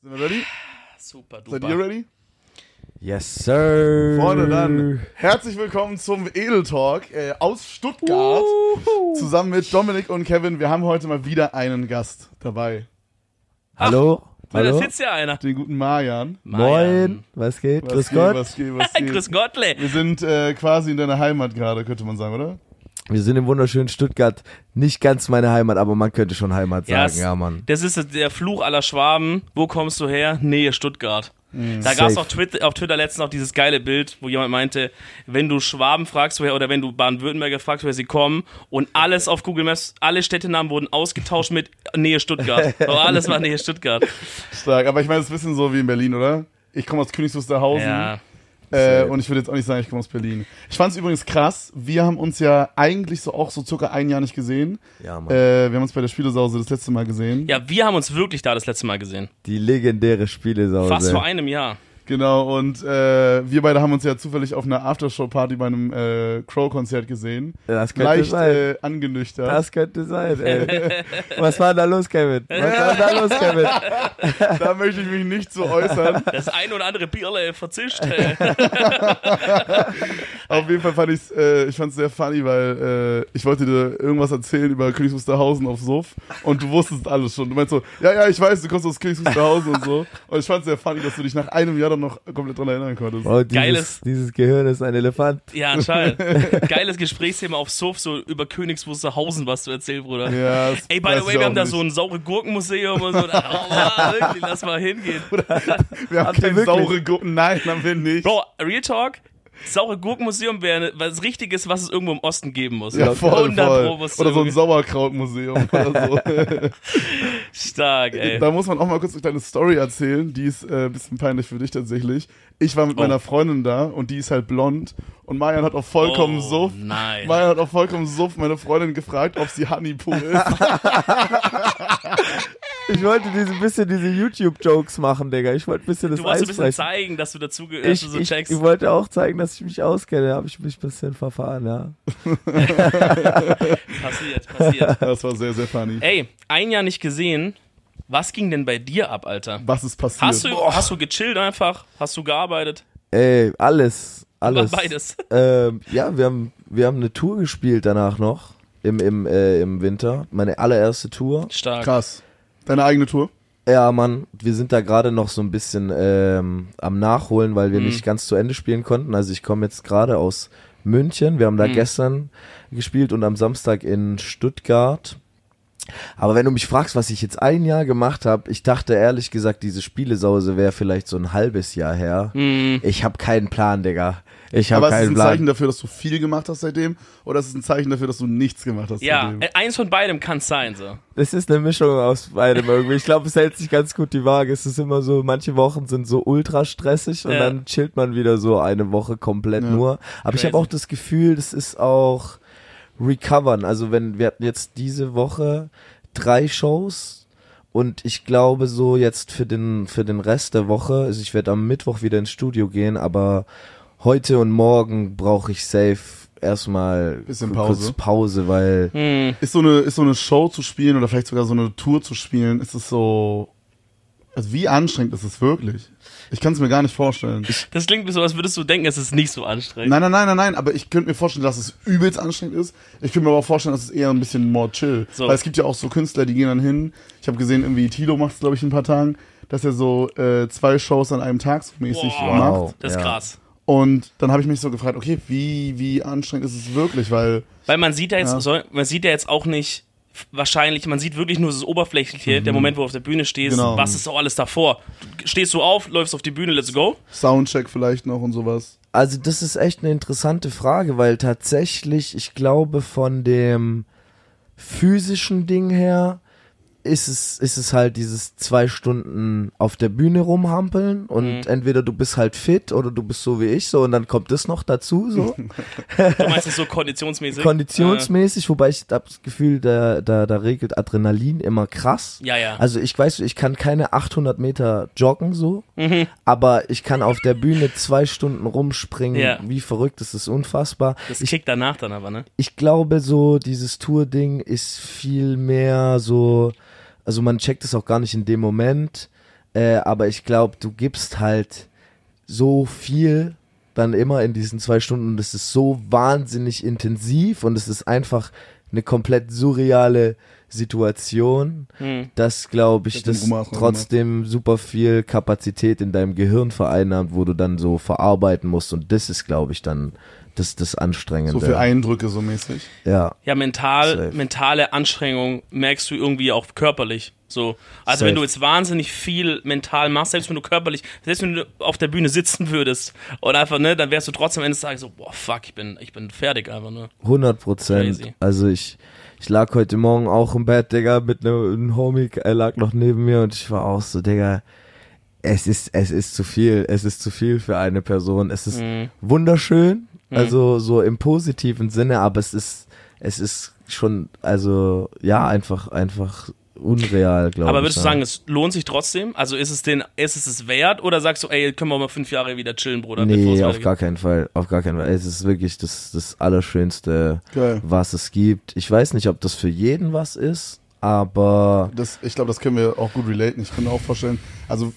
Sind wir ready? Super Seid duper. ihr ready? Yes, sir. Freunde, dann herzlich willkommen zum Edel Talk äh, aus Stuttgart. Zusammen mit Dominik und Kevin. Wir haben heute mal wieder einen Gast dabei. Hallo. Weil da Hallo. sitzt ja einer. Den guten Marian. Moin. Was geht? Was Grüß geht, Gott. Was geht, was geht? Grüß Gottle. Wir sind äh, quasi in deiner Heimat gerade, könnte man sagen, oder? Wir sind im wunderschönen Stuttgart. Nicht ganz meine Heimat, aber man könnte schon Heimat sagen. es- Ja, Mann. Das ist der Fluch aller Schwaben. Wo kommst du her? Nähe Stuttgart. Mhm. Da gab es auf Twitter, auf Twitter letztens noch dieses geile Bild, wo jemand meinte, wenn du Schwaben fragst, woher, oder wenn du Baden-Württemberger fragst, woher sie kommen, und alles auf Google Maps, alle Städtenamen wurden ausgetauscht mit Nähe Stuttgart. Aber alles war Nähe Stuttgart. Stark. Aber ich meine, das ist ein bisschen so wie in Berlin, oder? Ich komme aus Königs Wusterhausen. Ja. Äh, und ich würde jetzt auch nicht sagen, ich komme aus Berlin. Ich fand es übrigens krass. Wir haben uns ja eigentlich so auch so circa ein Jahr nicht gesehen. Ja, Mann. Äh, wir haben uns bei der Spielesause das letzte Mal gesehen. ja, wir haben uns wirklich da das letzte Mal gesehen. Die legendäre Spielesause. Fast vor einem Jahr. Genau, und äh, wir beide haben uns ja zufällig auf einer Aftershow-Party bei einem äh, Crow-Konzert gesehen. Das könnte Leicht sein. äh, angenüchtert. Das könnte sein, ey. Was war da los, Kevin? Was war da los, Kevin? da möchte ich mich nicht so äußern. Das ein oder andere Bierle verzischt. äh. Auf jeden Fall fand ich's, äh, ich fand's sehr funny, weil äh, ich wollte dir irgendwas erzählen über Königs Wusterhausen auf Suff und du wusstest alles schon. Du meinst so, ja, ja, ich weiß, du kommst aus Königs Wusterhausen und so. Und ich fand's sehr funny, dass du dich nach einem Jahr dann noch komplett dran erinnern konntest. Oh, dieses, Geiles- dieses Gehirn ist ein Elefant. Ja, anscheinend. Geiles Gesprächsthema auf Sof, so über Königs Wusterhausen was du erzählst, Bruder. Ja, das Ey, by the way, wir haben da nicht. so ein saure Gurkenmuseum und so. Oh, wow, wirklich, lass mal hingehen. Wir haben keine saure Gurken. Nein, haben wir nicht. Bro, Real Talk, saure Gurkenmuseum wäre was Richtiges, was es irgendwo im Osten geben muss. Ja, voll, 100 voll. Oder so ein Sauerkrautmuseum oder so. Stark, ey. Da muss man auch mal kurz eine kleine Story erzählen, die ist äh, ein bisschen peinlich für dich tatsächlich. Ich war mit Oh. meiner Freundin da und die ist halt blond und Marian hat auch vollkommen Oh, Suff. nein. Marian hat auch vollkommen Suff meine Freundin gefragt, ob sie Honeypoo ist. Ich wollte diese bisschen diese YouTube-Jokes machen, Digga. Ich wollte ein bisschen das Du wolltest ein Eis bisschen brechen. zeigen, dass du dazu dass Ich, du so ich, checkst. ich wollte auch zeigen, dass ich mich auskenne. Da habe ich mich ein bisschen verfahren, ja. passiert, passiert. Das war sehr, sehr funny. Ey, ein Jahr nicht gesehen. Was ging denn bei dir ab, Alter? Was ist passiert? Hast du, hast du gechillt einfach? Hast du gearbeitet? Ey, alles. Alles. Beides. Ähm, ja, wir haben, wir haben eine Tour gespielt danach noch. Im, im, äh, im Winter. Meine allererste Tour. Stark. Krass. Deine eigene Tour? Ja, Mann, wir sind da gerade noch so ein bisschen ähm, am Nachholen, weil wir Mhm. nicht ganz zu Ende spielen konnten. Also ich komme jetzt gerade aus München. Wir haben da Mhm. gestern gespielt und am Samstag in Stuttgart. Aber wenn du mich fragst, was ich jetzt ein Jahr gemacht habe, ich dachte ehrlich gesagt, diese Spielesause wäre vielleicht so ein halbes Jahr her. Mhm. Ich habe keinen Plan, Digga. Ich habe Aber ist es keinen ein Plan. Zeichen dafür, dass du viel gemacht hast seitdem? Oder ist es ein Zeichen dafür, dass du nichts gemacht hast Ja, seitdem? äh, eins von beidem kann sein, so. Das ist eine Mischung aus beidem irgendwie. Ich glaube, es hält sich ganz gut die Waage. Es ist immer so, manche Wochen sind so ultra stressig und Ja. dann chillt man wieder so eine Woche komplett Ja. nur. Aber ich Crazy. habe auch das Gefühl, das ist auch recovern. Also wenn wir hatten jetzt diese Woche drei Shows und ich glaube so jetzt für den für den Rest der Woche, also ich werde am Mittwoch wieder ins Studio gehen, aber heute und morgen brauche ich safe erstmal Bisschen kurz Pause. Pause, weil Hm. Ist so, eine, ist so eine Show zu spielen oder vielleicht sogar so eine Tour zu spielen, ist es so. Also wie anstrengend ist es wirklich? Ich kann es mir gar nicht vorstellen. Das klingt wie so, als würdest du denken, es ist nicht so anstrengend. Nein, nein, nein, nein, nein, aber ich könnte mir vorstellen, dass es übelst anstrengend ist. Ich könnte mir aber auch vorstellen, dass es eher ein bisschen more chill. So. Weil es gibt ja auch so Künstler, die gehen dann hin. Ich habe gesehen, irgendwie Tilo macht es, glaube ich, in ein paar Tagen, dass er so äh, zwei Shows an einem Tag so mäßig Wow. macht. Wow. Das ist Ja. krass. Und dann habe ich mich so gefragt, okay, wie, wie anstrengend ist es wirklich? Weil, Weil man sieht ja jetzt, Ja. soll, man sieht ja jetzt auch nicht wahrscheinlich, man sieht wirklich nur das Oberflächliche, der Moment, wo du auf der Bühne stehst, Genau. was ist so alles davor? Stehst du auf, läufst auf die Bühne, let's go. Soundcheck vielleicht noch und sowas. Also das ist echt eine interessante Frage, weil tatsächlich, ich glaube, von dem physischen Ding her ist es, ist es halt dieses zwei Stunden auf der Bühne rumhampeln und entweder du bist halt fit oder du bist so wie ich so und dann kommt das noch dazu so. Du meinst es so konditionsmäßig? Konditionsmäßig, wobei ich hab das Gefühl, da, da, da regelt Adrenalin immer krass. Äh, ja, ja. Also ich weiß, ich kann keine 800 Meter joggen so, aber ich kann auf der Bühne zwei Stunden rumspringen, Ja. wie verrückt, das ist unfassbar. das Ich, kickt danach dann aber, ne? ich glaube so, dieses Tour-Ding ist viel mehr so, also man checkt es auch gar nicht in dem Moment, Äh, aber ich glaube, du gibst halt so viel dann immer in diesen zwei Stunden und es ist so wahnsinnig intensiv und es ist einfach eine komplett surreale Situation, Hm. dass, glaube ich, das noch trotzdem super viel Kapazität in deinem Gehirn vereinnahmt, wo du dann so verarbeiten musst und das ist, glaube ich, dann das, das Anstrengende. So für Eindrücke so mäßig. ja. Ja, mental, Safe. mentale Anstrengung merkst du irgendwie auch körperlich. So. Also Safe. wenn du jetzt wahnsinnig viel mental machst, selbst wenn du körperlich, selbst wenn du auf der Bühne sitzen würdest und einfach, ne, dann wärst du trotzdem am Ende des Tages so, boah, fuck, ich bin, ich bin fertig einfach, ne. 100 Prozent. Also ich, ich lag heute Morgen auch im Bett, Digga, mit einem einem Homie, er lag noch neben mir und ich war auch so, Digga, es ist, es ist zu viel, es ist zu viel für eine Person. Es ist Mhm. wunderschön, also so im positiven Sinne, aber es ist, es ist schon, also ja, einfach, einfach unreal, glaube ich. Aber würdest du ja. sagen, es lohnt sich trotzdem? Also ist es den, ist es es wert oder sagst du, ey, können wir mal fünf Jahre wieder chillen, Bruder? bevor Nee, es auf gar keinen Fall, auf gar keinen Fall. Es ist wirklich das, das Allerschönste, Geil. was es gibt. Ich weiß nicht, ob das für jeden was ist, aber Das, ich glaube, das können wir auch gut relaten. Ich kann mir auch vorstellen, also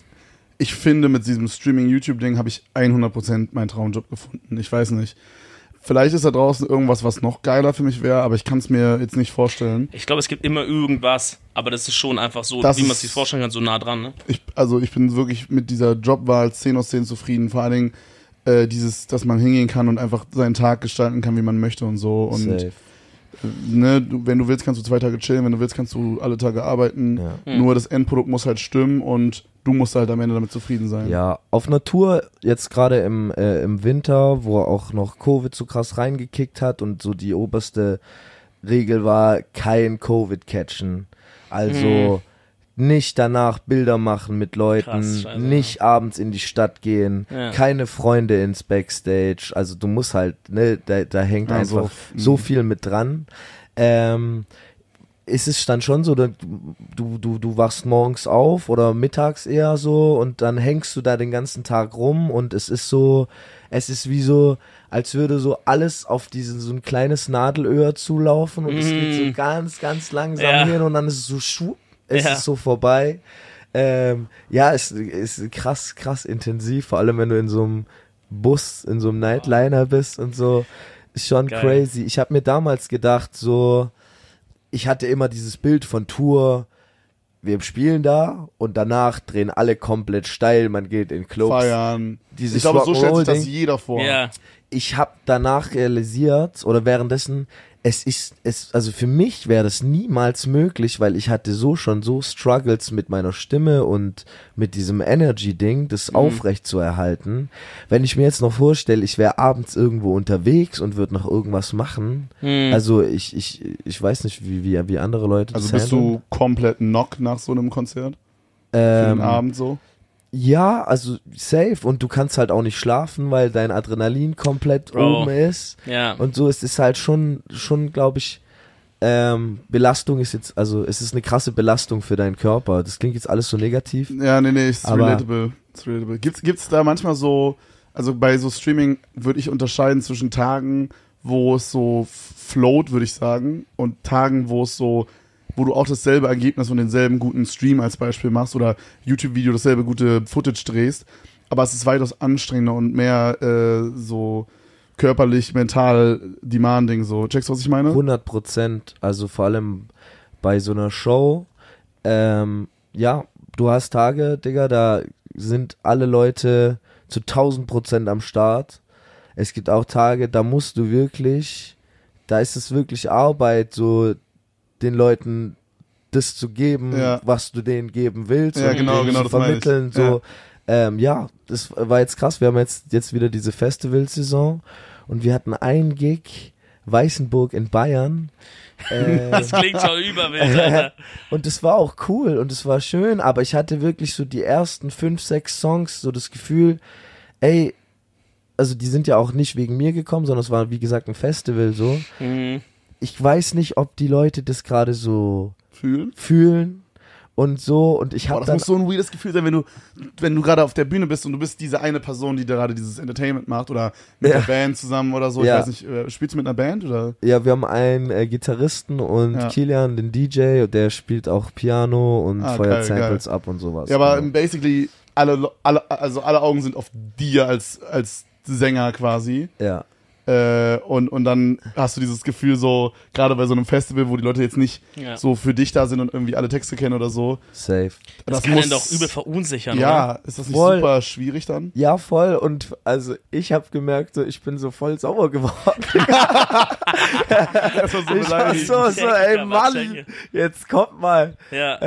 ich finde, mit diesem Streaming-YouTube-Ding habe ich 100% meinen Traumjob gefunden. Ich weiß nicht. Vielleicht ist da draußen irgendwas, was noch geiler für mich wäre, aber ich kann es mir jetzt nicht vorstellen. Ich glaube, es gibt immer irgendwas, aber das ist schon einfach so, Das wie man ist- sich vorstellen kann, so nah dran, ne? Ich, also ich bin wirklich mit dieser Jobwahl 10 aus 10 zufrieden. Vor allen Dingen äh, dieses, dass man hingehen kann und einfach seinen Tag gestalten kann, wie man möchte und so. Und safe. Ne, du, wenn du willst, kannst du zwei Tage chillen, wenn du willst, kannst du alle Tage arbeiten. Ja. Nur das Endprodukt muss halt stimmen und du musst halt am Ende damit zufrieden sein. Ja, auf Natur jetzt gerade im, äh, im Winter, wo auch noch Covid so krass reingekickt hat und so die oberste Regel war, kein Covid catchen. Also nicht danach Bilder machen mit Leuten, Krass, scheiße, nicht abends in die Stadt gehen, Ja. keine Freunde ins Backstage. Also du musst halt, ne, da, da hängt Also, einfach so mhm. viel mit dran. Ähm, ist es dann schon so, dass du, du, du wachst morgens auf oder mittags eher so und dann hängst du da den ganzen Tag rum und es ist so, es ist wie so, als würde so alles auf diesen, so ein kleines Nadelöhr zulaufen und es geht so Mm. ganz, ganz langsam Ja. hin und dann ist es so schwupp, es Ja. ist so vorbei. Ähm, ja, es ist krass, krass intensiv, vor allem wenn du in so einem Bus, in so einem Nightliner bist und so. Ist schon Geil. crazy. Ich habe mir damals gedacht, so, ich hatte immer dieses Bild von Tour, wir spielen da und danach drehen alle komplett steil, man geht in Clubs. Feiern. Dieses ich glaube, so stellt sich das jeder vor. Ja. Ich habe danach realisiert oder währenddessen, es ist, es, also für mich wäre das niemals möglich, weil ich hatte so schon so Struggles mit meiner Stimme und mit diesem Energy-Ding, das aufrecht zu erhalten. Wenn ich mir jetzt noch vorstelle, ich wäre abends irgendwo unterwegs und würde noch irgendwas machen, Hm. also ich, ich, ich weiß nicht, wie, wie, wie andere Leute Also das bist handeln. du komplett knock nach so einem Konzert? Für den ähm, Abend so? Ja, also safe und du kannst halt auch nicht schlafen, weil dein Adrenalin komplett Bro. oben ist. Ja. Und so ist es halt schon, schon glaube ich, ähm, Belastung ist jetzt, also es ist eine krasse Belastung für deinen Körper. Das klingt jetzt alles so negativ. Ja, nee, nee, ist relatable. Ist relatable. Gibt's, gibt's da manchmal so, also bei so Streaming würde ich unterscheiden zwischen Tagen, wo es so float, würde ich sagen, und Tagen, wo es so, wo du auch dasselbe Ergebnis und denselben guten Stream als Beispiel machst oder YouTube-Video dasselbe gute Footage drehst, aber es ist weitaus anstrengender und mehr äh, so körperlich, mental demanding, so. Checkst du, was ich meine? 100 Prozent, also vor allem bei so einer Show, ähm, ja, du hast Tage, Digga, da sind alle Leute zu 1000 Prozent am Start. Es gibt auch Tage, da musst du wirklich, da ist es wirklich Arbeit, so den Leuten das zu geben, Ja. was du denen geben willst Ja, und genau, denen genau, zu vermitteln. So, ähm, ja, das war jetzt krass. Wir haben jetzt, jetzt wieder diese Festivalsaison und wir hatten einen Gig, Weißenburg in Bayern. Äh, Das klingt schon überwild, Alter. und es war auch cool und es war schön, aber ich hatte wirklich so die ersten fünf, sechs Songs so das Gefühl, ey, also die sind ja auch nicht wegen mir gekommen, sondern es war wie gesagt ein Festival so. Mhm. Ich weiß nicht, ob die Leute das gerade so Fühlen? fühlen und so und ich habe das muss so ein weirdes Gefühl sein, wenn du, wenn du gerade auf der Bühne bist und du bist diese eine Person, die gerade dieses Entertainment macht oder mit Ja. der Band zusammen oder so. Ja. Ich weiß nicht, äh, spielst du mit einer Band oder? ja, wir haben einen äh, Gitarristen und Ja. Kilian, den DJ, der spielt auch Piano und Ah, feuert Samples ab und sowas. Ja, aber Genau. basically alle, alle, also alle Augen sind auf dir als, als Sänger quasi. ja. Äh, und, und dann hast du dieses Gefühl so, gerade bei so einem Festival, wo die Leute jetzt nicht Ja. so für dich da sind und irgendwie alle Texte kennen oder so. Safe. Das, kann einen doch übel verunsichern, Ja, ist das nicht Voll. super schwierig dann? Ja, voll. Und also ich habe gemerkt, so, ich bin so voll sauer geworden. Das war so ich war so, so, ey Mann, jetzt kommt mal. oder? Ja.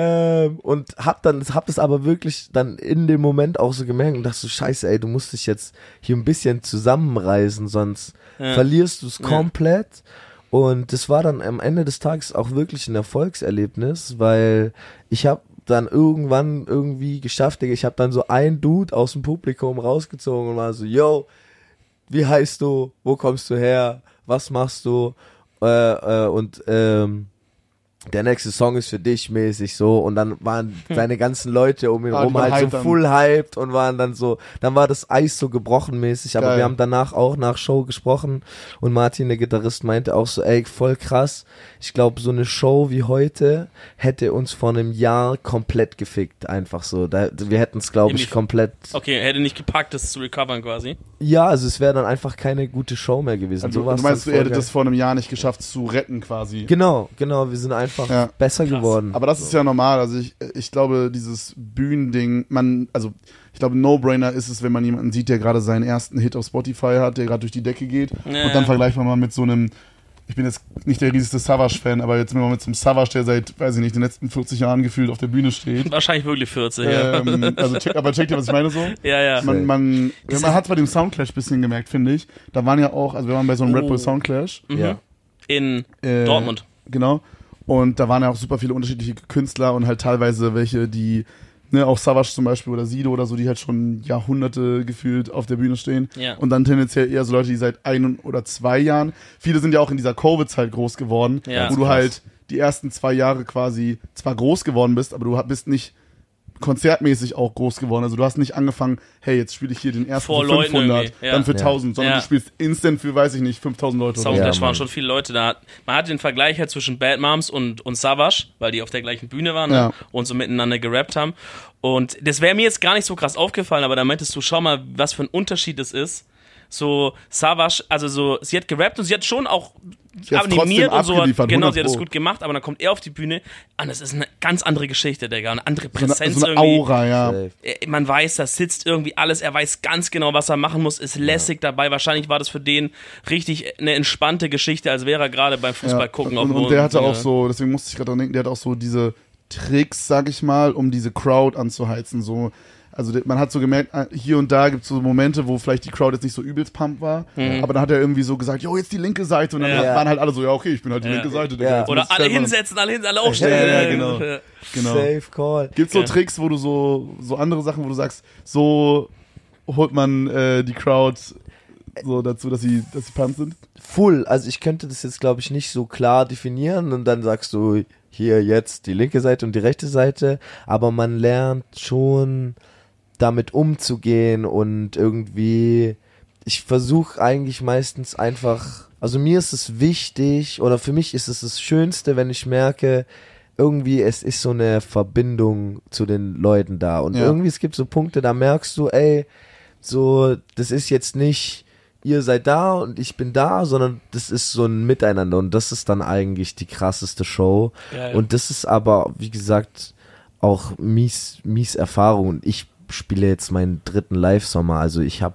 Ähm, und hab dann, hab das aber wirklich dann in dem Moment auch so gemerkt und dachte so, scheiße, ey, du musst dich jetzt hier ein bisschen zusammenreißen, sonst Ja. verlierst du es komplett. Und das war dann am Ende des Tages auch wirklich ein Erfolgserlebnis, weil ich habe dann irgendwann irgendwie geschafft, Digga, ich habe dann so ein Dude aus dem Publikum rausgezogen und war so, yo, wie heißt du, wo kommst du her, was machst du? Äh, äh, und ähm, der nächste Song ist für dich mäßig so. Und dann waren seine ganzen Leute um ihn Ah, rum halt so full hyped und waren dann so, dann war das Eis so gebrochen mäßig, aber Geil. wir haben danach auch nach Show gesprochen. Und Martin, der Gitarrist, meinte auch so, ey, voll krass, ich glaube, so eine Show wie heute hätte uns vor einem Jahr komplett gefickt, einfach so, da, wir hätten es, glaube ich, komplett, Okay, hätte nicht gepackt, das zu recovern quasi. Ja, also es wäre dann einfach keine gute Show mehr gewesen. Also, so du meinst, du geil. das vor einem Jahr nicht geschafft zu retten quasi. Genau, genau, wir sind einfach Ja. besser Krass. geworden. Aber das ist ja normal. Also ich, ich glaube, dieses Bühnending, man, also ich glaube, No-Brainer ist es, wenn man jemanden sieht, der gerade seinen ersten Hit auf Spotify hat, der gerade durch die Decke geht. Ja. Und dann vergleicht man mal mit so einem, ich bin jetzt nicht der riesigste Savage-Fan, aber jetzt mal mit so einem Savage, der seit, weiß ich nicht, den letzten 40 Jahren gefühlt auf der Bühne steht. Wahrscheinlich wirklich 40, ja. ähm, also check, aber checkt ihr, was ich meine so? ja, ja. Man, man, ja, man hat bei dem Soundclash ein bisschen gemerkt, finde ich. Da waren ja auch, also wir waren bei so einem Red Bull Oh. Soundclash. ja. In Äh, Dortmund. Genau. Und da waren ja auch super viele unterschiedliche Künstler und halt teilweise welche, die, ne, auch Savage zum Beispiel oder Sido oder so, die halt schon Jahrhunderte gefühlt auf der Bühne stehen. Ja. Und dann tendenziell eher so Leute, die seit ein oder zwei Jahren, viele sind ja auch in dieser Covid-Zeit groß geworden, Ja. wo du Krass. halt die ersten zwei Jahre quasi zwar groß geworden bist, aber du bist nicht konzertmäßig auch groß geworden. Also du hast nicht angefangen, hey, jetzt spiele ich hier den ersten Vor für Leuten 500, irgendwie, ja. dann für Ja. 1000, sondern Ja. du spielst instant für, weiß ich nicht, 5000 Leute. oder so. Soundclash Ja, waren schon viele Leute da. Man hat den Vergleich halt zwischen Bad Moms und, und Savage, weil die auf der gleichen Bühne waren ne? Ja. und so miteinander gerappt haben. Und das wäre mir jetzt gar nicht so krass aufgefallen, aber da meintest du, schau mal, was für ein Unterschied es ist. So, Savage, also so, sie hat gerappt und sie hat schon auch Sie animiert und so. abgeliefert, Genau, 100 sie hat es gut gemacht, aber dann kommt er auf die Bühne und das ist eine ganz andere Geschichte, Digga. Eine andere So Präsenz eine, so eine irgendwie. Aura, ja. Äh, man weiß, da sitzt irgendwie alles, er weiß ganz genau, was er machen muss, ist lässig dabei. Wahrscheinlich war das für den richtig eine entspannte Geschichte, als wäre er gerade beim Fußball Ja, gucken. und, und der hatte so auch eine- so, deswegen musste ich gerade dran denken, der hat auch so diese Tricks, sag ich mal, um diese Crowd anzuheizen. So, also man hat so gemerkt, ah, hier und da gibt es so Momente, wo vielleicht die Crowd jetzt nicht so übelst pump war, aber dann hat er irgendwie so gesagt, jo, jetzt die linke Seite und dann Mhm. Ja. waren halt alle so, ja, okay, ich bin halt die Ja. linke Seite. Ja. Oder alle hinsetzen, alle hinsetzen, alle aufstehen. Ja, ja, genau. Genau. Safe Call. Gibt's so Ja. Tricks, wo du so, so andere Sachen, wo du sagst, so holt man äh, die Crowd so dazu, dass sie, dass sie pumped sind? Full. Also ich könnte das jetzt, glaube ich, nicht so klar definieren und dann sagst du hier jetzt die linke Seite und die rechte Seite, aber man lernt schon damit umzugehen und irgendwie, ich versuche eigentlich meistens einfach, also mir ist es wichtig oder für mich ist es das Schönste, wenn ich merke, irgendwie es ist so eine Verbindung zu den Leuten da und Ja. irgendwie es gibt so Punkte, da merkst du, ey, so, das ist jetzt nicht, ihr seid da und ich bin da, sondern das ist so ein Miteinander und das ist dann eigentlich die krasseste Show. Geil. Und das ist aber, wie gesagt, auch mies, mies Erfahrung. Und ich spiele jetzt meinen dritten Live-Sommer, also ich habe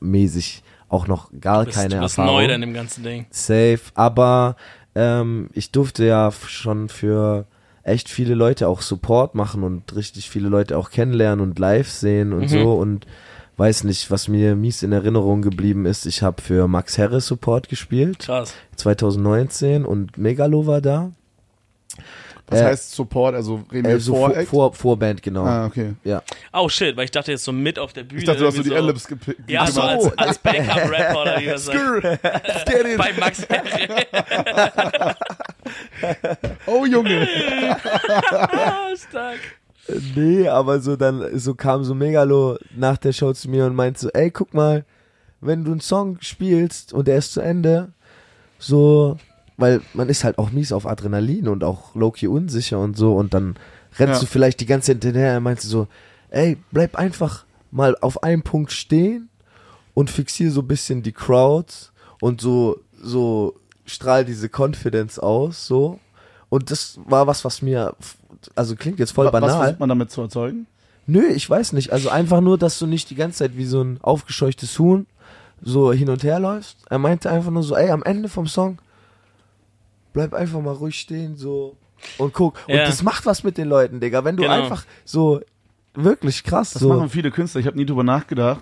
mäßig auch noch gar bist, keine du bist Erfahrung. neu in dem ganzen Ding. Safe, aber ähm, ich durfte ja schon für echt viele Leute auch Support machen und richtig viele Leute auch kennenlernen und live sehen und Mhm. so und weiß nicht, was mir mies in Erinnerung geblieben ist. Ich habe für Max Harris Support gespielt Krass. 2019 und Megalo war da. Was Äh, heißt Support? Also reden wir Äh, so vor, vor, Act? vor, Vorband, genau. Ah, okay. Ja. Oh shit, weil ich dachte jetzt so mit auf der Bühne. Ich dachte, du hast so die Ellipse gepickt. Ja, so als, so. als Backup-Rapper oder wie it. Bei Max. Oh, Junge. Ah, Stark. Nee, aber so dann, so kam so Megalo nach der Show zu mir und meinte so, ey, guck mal, wenn du einen Song spielst und der ist zu Ende, so, weil man ist halt auch mies auf Adrenalin und auch low-key unsicher und so und dann rennst Ja. du vielleicht die ganze Zeit hinterher und meinst du so, ey, bleib einfach mal auf einem Punkt stehen und fixier so ein bisschen die Crowd und so, so strahl diese Confidence aus, so. Und das war was, was mir, also klingt jetzt voll Was banal. versucht man damit zu erzeugen? Nö, ich weiß nicht. Also einfach nur, dass du nicht die ganze Zeit wie so ein aufgescheuchtes Huhn so hin und her läufst. Er meinte einfach nur so, ey, am Ende vom Song bleib einfach mal ruhig stehen, so und guck. Und Ja. das macht was mit den Leuten, Digga. Wenn du Genau. einfach so wirklich krass Das so. machen viele Künstler. Ich habe nie drüber nachgedacht.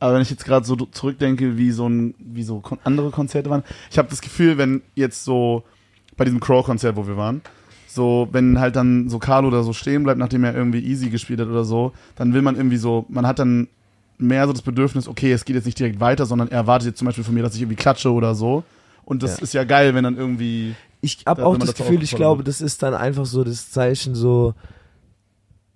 Aber wenn ich jetzt gerade so zurückdenke, wie so ein, wie so andere Konzerte waren, ich habe das Gefühl, wenn jetzt so bei diesem Crow-Konzert, wo wir waren, so wenn halt dann so Carlo da so stehen bleibt, nachdem er irgendwie Easy gespielt hat oder so, dann will man irgendwie so, man hat dann mehr so das Bedürfnis, okay, es geht jetzt nicht direkt weiter, sondern er erwartet jetzt zum Beispiel von mir, dass ich irgendwie klatsche oder so. Und das Ja. ist ja geil, wenn dann irgendwie Ich hab Da- auch das das Gefühl, ich aufgefallen glaube, das ist dann einfach so das Zeichen so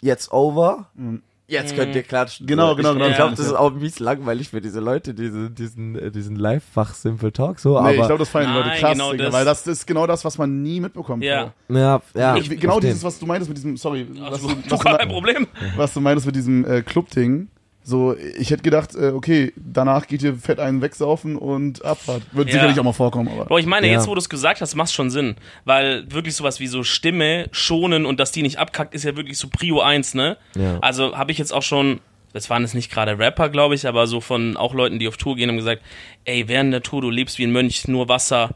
jetzt over. Mhm. Jetzt könnt ihr klatschen. Genau, so. genau, ich, genau. Ich glaube, Ja. das ist auch mies langweilig für diese Leute, diese, diesen, äh, diesen Live-Fach Simple Talk so, Nee, aber ich glaube, das feiern die Leute krass, genau Digga, das. weil das ist genau das, was man nie mitbekommt. Ja. ja, ja. Ich, genau verstehen. dieses, was du meintest mit diesem, sorry, was du, du was, kein du, Problem. was du meintest mit diesem äh, Club-Ding. So, ich hätte gedacht, äh, okay, danach geht ihr fett einen wegsaufen und Abfahrt. Wird Ja. sicherlich auch mal vorkommen, aber. Boah, ich meine, Ja. jetzt wo du es gesagt hast, macht schon Sinn. Weil wirklich sowas wie so Stimme schonen und dass die nicht abkackt, ist ja wirklich so Prio 1, ne? Ja. Also habe ich jetzt auch schon, das waren jetzt nicht gerade Rapper, glaube ich, aber so von auch Leuten, die auf Tour gehen, haben gesagt, ey, während der Tour, du lebst wie ein Mönch, nur Wasser,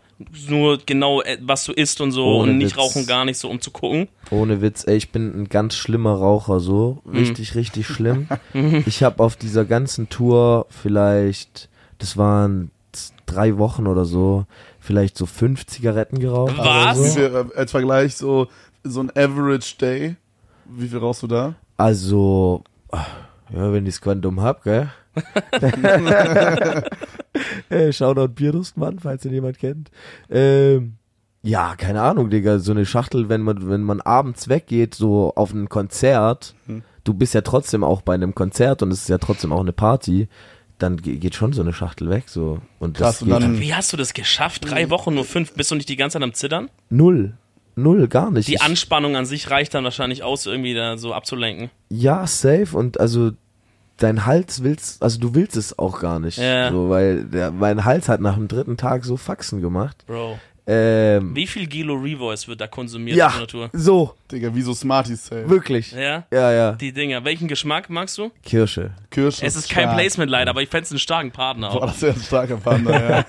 nur genau, äh, was du isst und so Ohne und nicht Witz. rauchen gar nicht so, um zu gucken. Ohne Witz, ey, ich bin ein ganz schlimmer Raucher, so. Mhm. Richtig, richtig schlimm. ich habe auf dieser ganzen Tour vielleicht, das waren drei Wochen oder so, vielleicht so fünf Zigaretten geraucht. Was? So. viel, äh, als Vergleich so, so ein Average Day. Wie viel rauchst du da? Also, ja, wenn ich's Quantum hab, gell? äh, Shoutout Bierdustmann, falls ihn jemand kennt. Ähm, ja, keine Ahnung, Digga, so eine Schachtel, wenn man, wenn man abends weggeht, so auf ein Konzert, Hm. du bist ja trotzdem auch bei einem Konzert und es ist ja trotzdem auch eine Party, dann ge- geht schon so eine Schachtel weg, so. Und das Krass, und geht dann- Wie hast du das geschafft? Drei Wochen, nur fünf, bist du nicht die ganze Zeit am Zittern? null. Null, gar nicht. Die Ich- Anspannung an sich reicht dann wahrscheinlich aus, irgendwie da so abzulenken. Ja, safe und also dein Hals willst, also du willst es auch gar nicht, Ja. so, weil der, mein Hals hat nach dem dritten Tag so Faxen gemacht. Bro. Ähm, Wie viel Gilo Revoice wird da konsumiert ja, auf so einer Tour? so, Digga, wie so Smarties safe. wirklich. Ja? Ja, ja. Die Dinger. Welchen Geschmack magst du? Kirsche. Kirsche. Es ist kein stark. Placement leider, aber ich fände einen starken Partner Boah, auch. das wäre ein starker Partner, ja.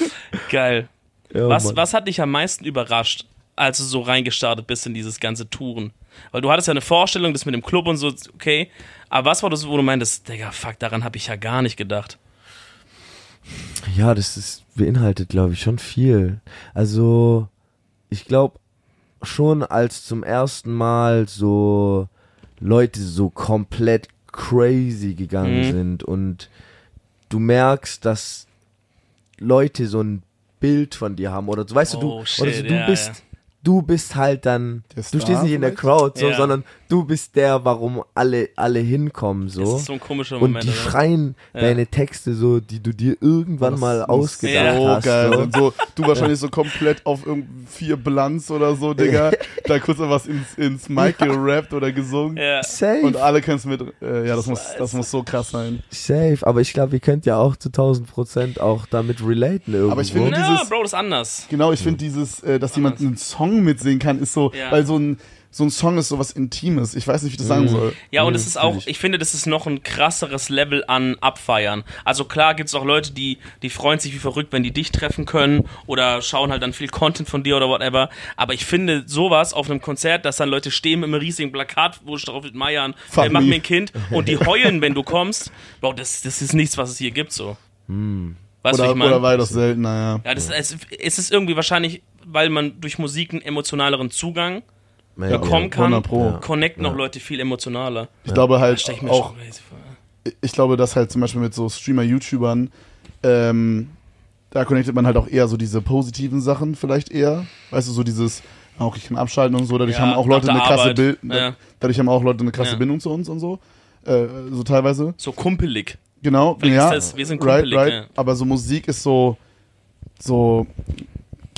Geil. Ja, Was, Mann. was hat dich am meisten überrascht, als du so reingestartet bist in dieses ganze Touren? Weil du hattest ja eine Vorstellung, das mit dem Club und so, okay. Aber was war das, wo du meintest, Digga, fuck, daran habe ich ja gar nicht gedacht. Ja, das ist beinhaltet, glaube ich, schon viel. Also, ich glaube schon, als zum ersten Mal so Leute so komplett crazy gegangen Mhm. sind und du merkst, dass Leute so ein Bild von dir haben oder so, weißt du, du, Oh, oder shit, so, du ja, bist ja. Du bist halt dann du stehst nicht in der? Crowd so, Ja. sondern du bist der, warum alle alle hinkommen so. Das ist so ein komischer und Moment. die oder? schreien Ja. deine Texte so, die du dir irgendwann Das mal ausgedacht so hast. geil. So. Und so, du wahrscheinlich so komplett auf irgendwie vier Blunts oder so, Digga. da kurz was ins, ins Mic gerappt oder gesungen. ja. Safe, Und alle können es mit, äh, ja, das muss, das muss so krass sein. safe. Aber ich glaube, ihr könnt ja auch zu 1000 Prozent auch damit relaten irgendwo. Aber ich finde- dieses- Bro, das ist anders. Genau, ich finde dieses, äh, dass jemand einen Song mitsingen kann, ist so, Ja. weil so ein, so ein Song ist sowas Intimes. Ich weiß nicht, wie ich das sagen soll. Ja, und Mhm, es ist auch, ich. finde, das ist noch ein krasseres Level an Abfeiern. Also klar gibt es auch Leute, die, die freuen sich wie verrückt, wenn die dich treffen können oder schauen halt dann viel Content von dir oder whatever. Aber ich finde sowas auf einem Konzert, dass dann Leute stehen mit einem riesigen Plakat, wo drauf mit Meiern, äh, mach mir ein Kind und die heulen, wenn du kommst. Bro, das, das ist nichts, was es hier gibt so. Weißt du, wie Oder, ich meine? oder war das selten, naja. Ja, das, es, es ist irgendwie wahrscheinlich, weil man durch Musik einen emotionaleren Zugang Ja, bekommen ja. kann, 100 Pro. Ja. connecten auch Ja. Leute viel emotionaler. Ich glaube Das halt ich auch, ich glaube, dass halt zum Beispiel mit so Streamer-YouTubern, ähm, da connectet man halt auch eher so diese positiven Sachen vielleicht eher. Weißt du, so dieses, okay, ich kann abschalten und so. Dadurch Ja, haben auch Leute eine krasse. Bild, Ja. dadurch haben auch Leute eine krasse Ja. Bindung zu uns und so. Äh, so teilweise. So kumpelig. Genau, Vielleicht ja. ist das- wir sind right, kumpelig, right. ja. Aber so Musik ist so, so,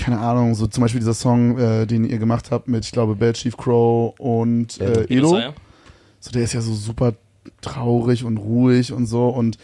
keine Ahnung, so zum Beispiel dieser Song, äh, den ihr gemacht habt mit, ich glaube, Bad Chief Crow und äh, Edo. Edo. So, der ist ja so super traurig und ruhig und so. Und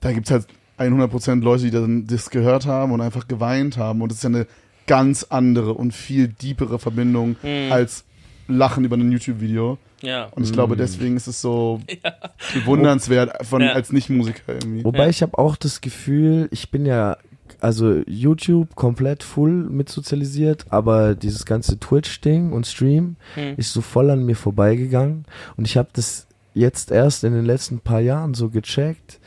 da gibt's halt 100% Leute, die dann das gehört haben und einfach geweint haben. Und das ist ja eine ganz andere und viel deepere Verbindung Hm. als Lachen über ein YouTube-Video. Ja. Und ich glaube, deswegen ist es so bewundernswert von, Ja. als Nicht-Musiker irgendwie. Wobei Ja. ich habe auch das Gefühl, ich bin ja also YouTube komplett full mit sozialisiert, aber dieses ganze Twitch-Ding und Stream Hm. ist so voll an mir vorbeigegangen und ich habe das jetzt erst in den letzten paar Jahren so gecheckt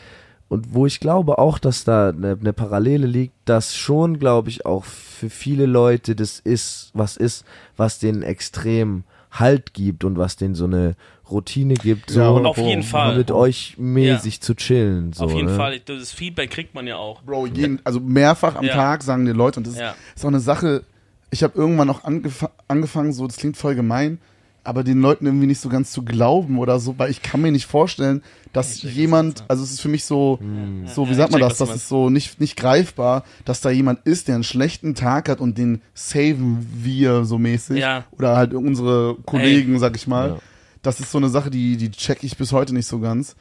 und wo ich glaube auch, dass da eine, eine Parallele liegt, dass schon, glaube ich, auch für viele Leute das ist, was ist, was denen extrem Halt gibt und was denen so eine Routine gibt, so Ja, aber Auf jeden Fall. mit euch mäßig zu chillen. So, Auf jeden ne? Fall. Das Feedback kriegt man ja auch. Bro, jeden, also mehrfach am Ja. Tag sagen die Leute, und das Ja. ist, ist auch eine Sache, ich habe irgendwann auch angef angefangen, so, das klingt voll gemein, aber den Leuten irgendwie nicht so ganz zu glauben oder so, weil ich kann mir nicht vorstellen, dass check, jemand, also es ist für mich so, so, wie Ja, sagt man check, das, das ist so nicht, nicht greifbar, dass da jemand ist, der einen schlechten Tag hat und den saven wir so mäßig. Ja. Oder halt unsere Kollegen, sag ich mal. Ja. Das ist so eine Sache, die, die check ich bis heute nicht so ganz.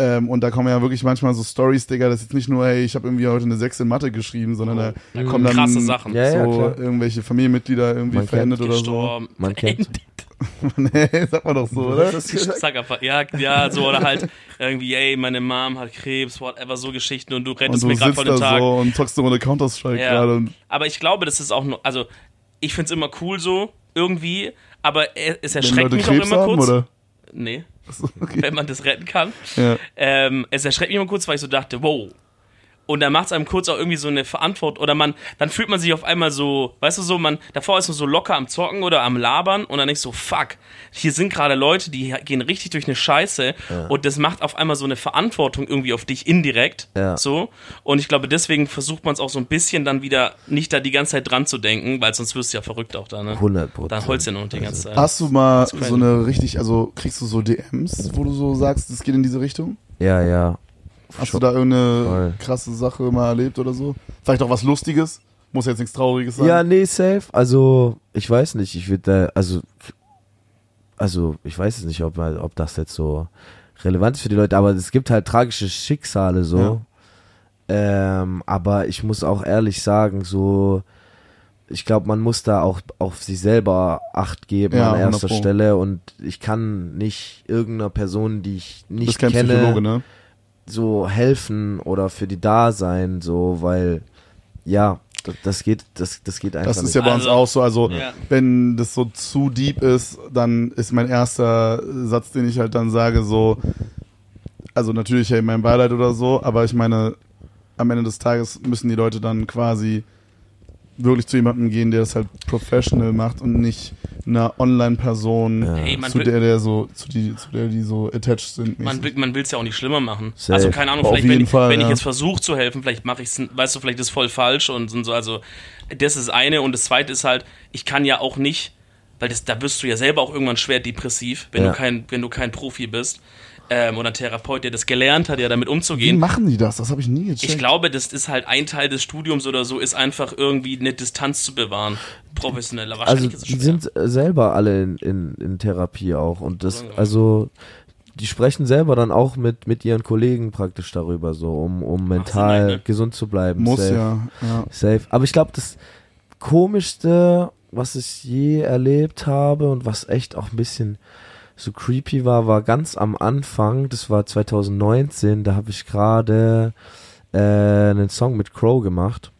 Ähm, und da kommen ja wirklich manchmal so Stories, Digga, das ist jetzt nicht nur, hey, ich habe irgendwie heute eine 6 in Mathe geschrieben, sondern da Da kommen dann krasse Sachen. Ja, ja, so klar. irgendwelche Familienmitglieder irgendwie Man kennt verändert oder so. Man kennt. nee, sagt man doch so, oder? Das Ich sag einfach, ja, ja, so, oder halt irgendwie, ey, meine Mom hat Krebs, whatever, so Geschichten und du Und rettest du mir gerade den da Tag. so und zockst eine Runde Counter-Strike Ja. gerade. und- Aber ich glaube, das ist auch nur, also, ich find's immer cool so, irgendwie, aber es erschreckt mich auch Krebs immer haben, kurz. oder? Nee, okay. wenn man das retten kann. Ja. Ähm, es erschreckt mich immer kurz, weil ich so dachte, wow. Und dann macht es einem kurz auch irgendwie so eine Verantwortung oder man, dann fühlt man sich auf einmal so, weißt du so, man, davor ist man so locker am Zocken oder am Labern und dann denkst du, so, fuck, hier sind gerade Leute, die gehen richtig durch eine Scheiße und das macht auf einmal so eine Verantwortung irgendwie auf dich indirekt, Ja. so. Und ich glaube, deswegen versucht man es auch so ein bisschen dann wieder nicht da die ganze Zeit dran zu denken, weil sonst wirst du ja verrückt auch da, ne? 100 Prozent. Dann holst du ja noch die ganze Zeit. Hast du mal so eine richtig, also kriegst du so DMs, wo du so sagst, das geht in diese Richtung? Ja, ja. Hast Schon. du da irgendeine Voll. krasse Sache mal erlebt oder so? Vielleicht auch was Lustiges? Muss jetzt nichts Trauriges sein. Ja, nee, safe. Also, ich weiß nicht, ich würde da, also, also, ich weiß es nicht, ob, ob das jetzt so relevant ist für die Leute, aber es gibt halt tragische Schicksale so. Ähm, aber ich muss auch ehrlich sagen, so, ich glaube, man muss da auch auf sich selber Acht geben Ja, an 100 erster. Stelle und ich kann nicht irgendeiner Person, die ich nicht kenne, Psychologe, ne? So helfen oder für die da sein, so, weil, ja, das, geht, das, das geht einfach Das ist nicht. ja bei uns Also, auch so. Also, ja. wenn das so zu deep ist, dann ist mein erster Satz, den ich halt dann sage, so, also natürlich hey, mein Beileid oder so, aber ich meine, am Ende des Tages müssen die Leute dann quasi wirklich zu jemandem gehen, der das halt professional macht und nicht einer Online-Person, Ja. Hey, zu will- der der so, zu, die, zu der die so attached sind. Man mäßig. will man will's ja auch nicht schlimmer machen. Safe. Also keine Ahnung, vielleicht wenn, ich, Fall, wenn ich ja. jetzt versuche zu helfen, vielleicht mache ich es, weißt du, vielleicht ist voll falsch und, und so. Also das ist eine und das zweite ist halt, ich kann ja auch nicht, weil das, da wirst du ja selber auch irgendwann schwer depressiv, wenn Ja. du kein, wenn du kein Profi bist ähm, oder ein Therapeut, der das gelernt hat, ja damit Wie umzugehen. machen die das? Das habe ich nie gecheckt. Ich glaube, das ist halt ein Teil des Studiums oder so, ist einfach irgendwie eine Distanz zu bewahren. Professioneller. Also Wahrscheinlich ist es die sind äh, selber alle in, in, in Therapie auch und das, Ja. also die sprechen selber dann auch mit, mit ihren Kollegen praktisch darüber, so um, um mental Sinn, ne? gesund zu bleiben. Muss safe. ja, ja. Safe. Aber ich glaube, das komischste, was ich je erlebt habe und was echt auch ein bisschen so creepy war, war ganz am Anfang, das war 2019, da habe ich gerade äh, einen Song mit Crow gemacht.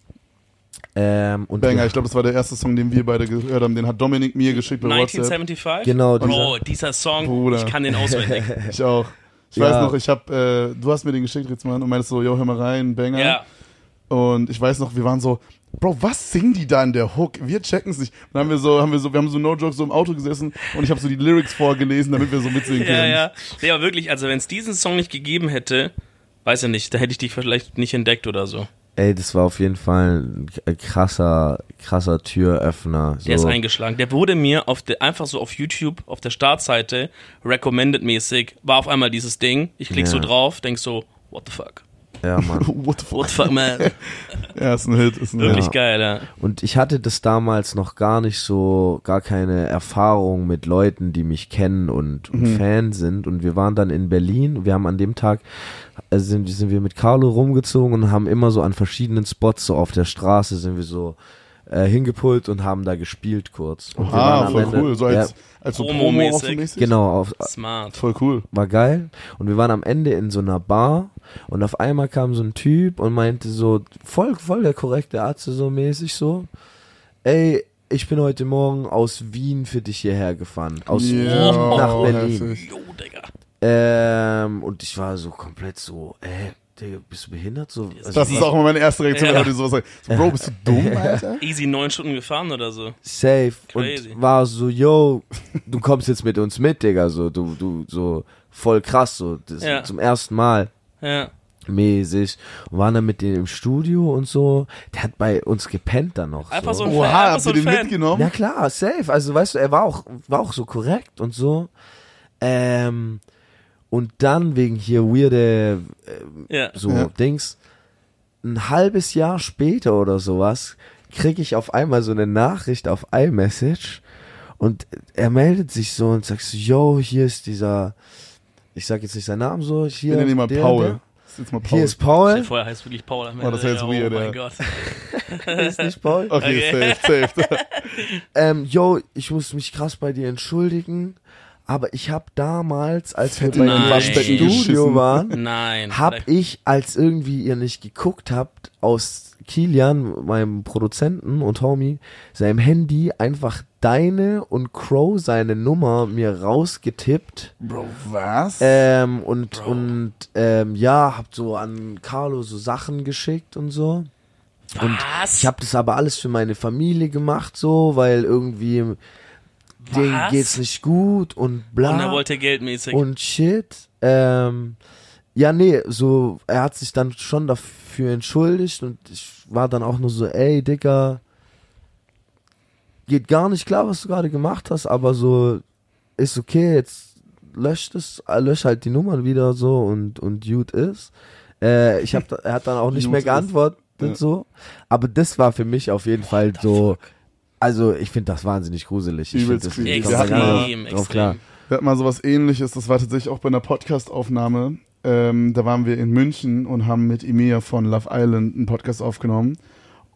Ähm, und Banger, ich glaube, das war der erste Song, den wir beide gehört haben. Den hat Dominik mir geschickt bei WhatsApp. 1975? Genau, dieser, Bro, dieser Song, Bruder. ich kann den auswendig. Ich auch. Ich Ja. weiß noch, ich hab, äh, du hast mir den geschickt, Ritzmann, und meinst so, yo, hör mal rein, Banger. ja. Und ich weiß noch, wir waren so, Bro, was singen die da in der Hook? Wir checken es nicht. Dann haben wir so, haben wir so, wir haben so No Joke so im Auto gesessen und ich habe so die Lyrics vorgelesen, damit wir so mitsingen können. Ja, ja. Nee, aber wirklich, also wenn es diesen Song nicht gegeben hätte, weiß ich nicht, da hätte ich dich vielleicht nicht entdeckt oder so. Ey, das war auf jeden Fall ein krasser, krasser Türöffner. So. Der ist eingeschlagen. Der wurde mir auf der, einfach so auf YouTube, auf der Startseite, recommended mäßig, war auf einmal dieses Ding. Ich klick Ja. so drauf, denk so, what the fuck? Ja, Mann. What the fuck? What the fuck, man? Ja, ist ein Hit, ist ein Wirklich Hit. geil, ja. Und ich hatte das damals noch gar nicht so, gar keine Erfahrung mit Leuten, die mich kennen und, und Fan sind. Und wir waren dann in Berlin. Wir haben an dem Tag, äh, sind, sind wir mit Carlo rumgezogen und haben immer so an verschiedenen Spots, so auf der Straße, sind wir so äh, hingepult und haben da gespielt kurz. Und Ah, voll Ende- cool. So als, ja, als so Promo-mäßig. Promo-mäßig. genau, auf, Smart. Voll cool. war geil. Und wir waren am Ende in so einer Bar und auf einmal kam so ein Typ und meinte so, voll, voll der korrekte Arzt, so mäßig so, ey, ich bin heute Morgen aus Wien für dich hierher gefahren. Aus Ja, Wien nach Berlin. heftig. Jo, Digga. Ähm, und ich war so komplett so, äh, Digga, bist du behindert? So, also Das ist auch immer meine erste Reaktion, Ja. wenn Leute sowas sagen. So, Bro, bist du dumm, Alter? Easy neun Stunden gefahren oder so. safe. Crazy. Und war so, yo, du kommst jetzt mit uns mit, Digga, so, du, du, so, voll krass, so, das Ja. zum ersten Mal. Ja. mäßig und waren dann mit denen im Studio und so. Der hat bei uns gepennt dann noch. Einfach so so. ein Oha, Fan, habt so ihr den Fan. mitgenommen? Na klar, safe. Also weißt du, er war auch, war auch so korrekt und so. Ähm, und dann wegen hier weirde Ja. so Ja. Dings, ein halbes Jahr später oder sowas, kriege ich auf einmal so eine Nachricht auf iMessage und er meldet sich so und sagt so, yo, hier ist dieser, ich sag jetzt nicht seinen Namen so, hier, Ich nenne ihn mal der, Paul. der. Ist jetzt mal Paul. Hier ist Paul. Vorher heißt wirklich Paul. am Oh, das Ende. wäre jetzt weird, Oh mein ja. Gott. ist nicht Paul. Okay, Okay. safe, safe. Ähm, yo, ich muss mich krass bei dir entschuldigen, aber ich habe damals, als wir Fett bei dem Waschbecken Studio waren, Nein. hab ich, als irgendwie ihr nicht geguckt habt, aus Kilian, meinem Produzenten und Homie, seinem Handy einfach deine und Crow seine Nummer mir rausgetippt. Bro, was? Ähm, und, Bro. und ähm, ja, hab so an Carlo so Sachen geschickt und so. Und Was? ich habe das aber alles für meine Familie gemacht, so, weil irgendwie denen Was? geht's nicht gut und bla Und er wollte geldmäßig. und shit. Ähm, ja, nee, so, er hat sich dann schon dafür entschuldigt und ich war dann auch nur so, ey, Dicker, geht gar nicht klar, was du gerade gemacht hast, aber so, ist okay, jetzt löscht es, lösch halt die Nummern wieder so und, und gut ist. Äh, ich hab, er hat dann auch nicht mehr ist. geantwortet Ja. so, aber das war für mich auf jeden Fall so, also ich finde das wahnsinnig gruselig. Ich Übelst find das, komm da extrem, drauf klar. extrem. Wir hatten mal sowas ähnliches, das war tatsächlich auch bei einer Podcast-Aufnahme. Ähm, da waren wir in München und haben mit Emir von Love Island einen Podcast aufgenommen.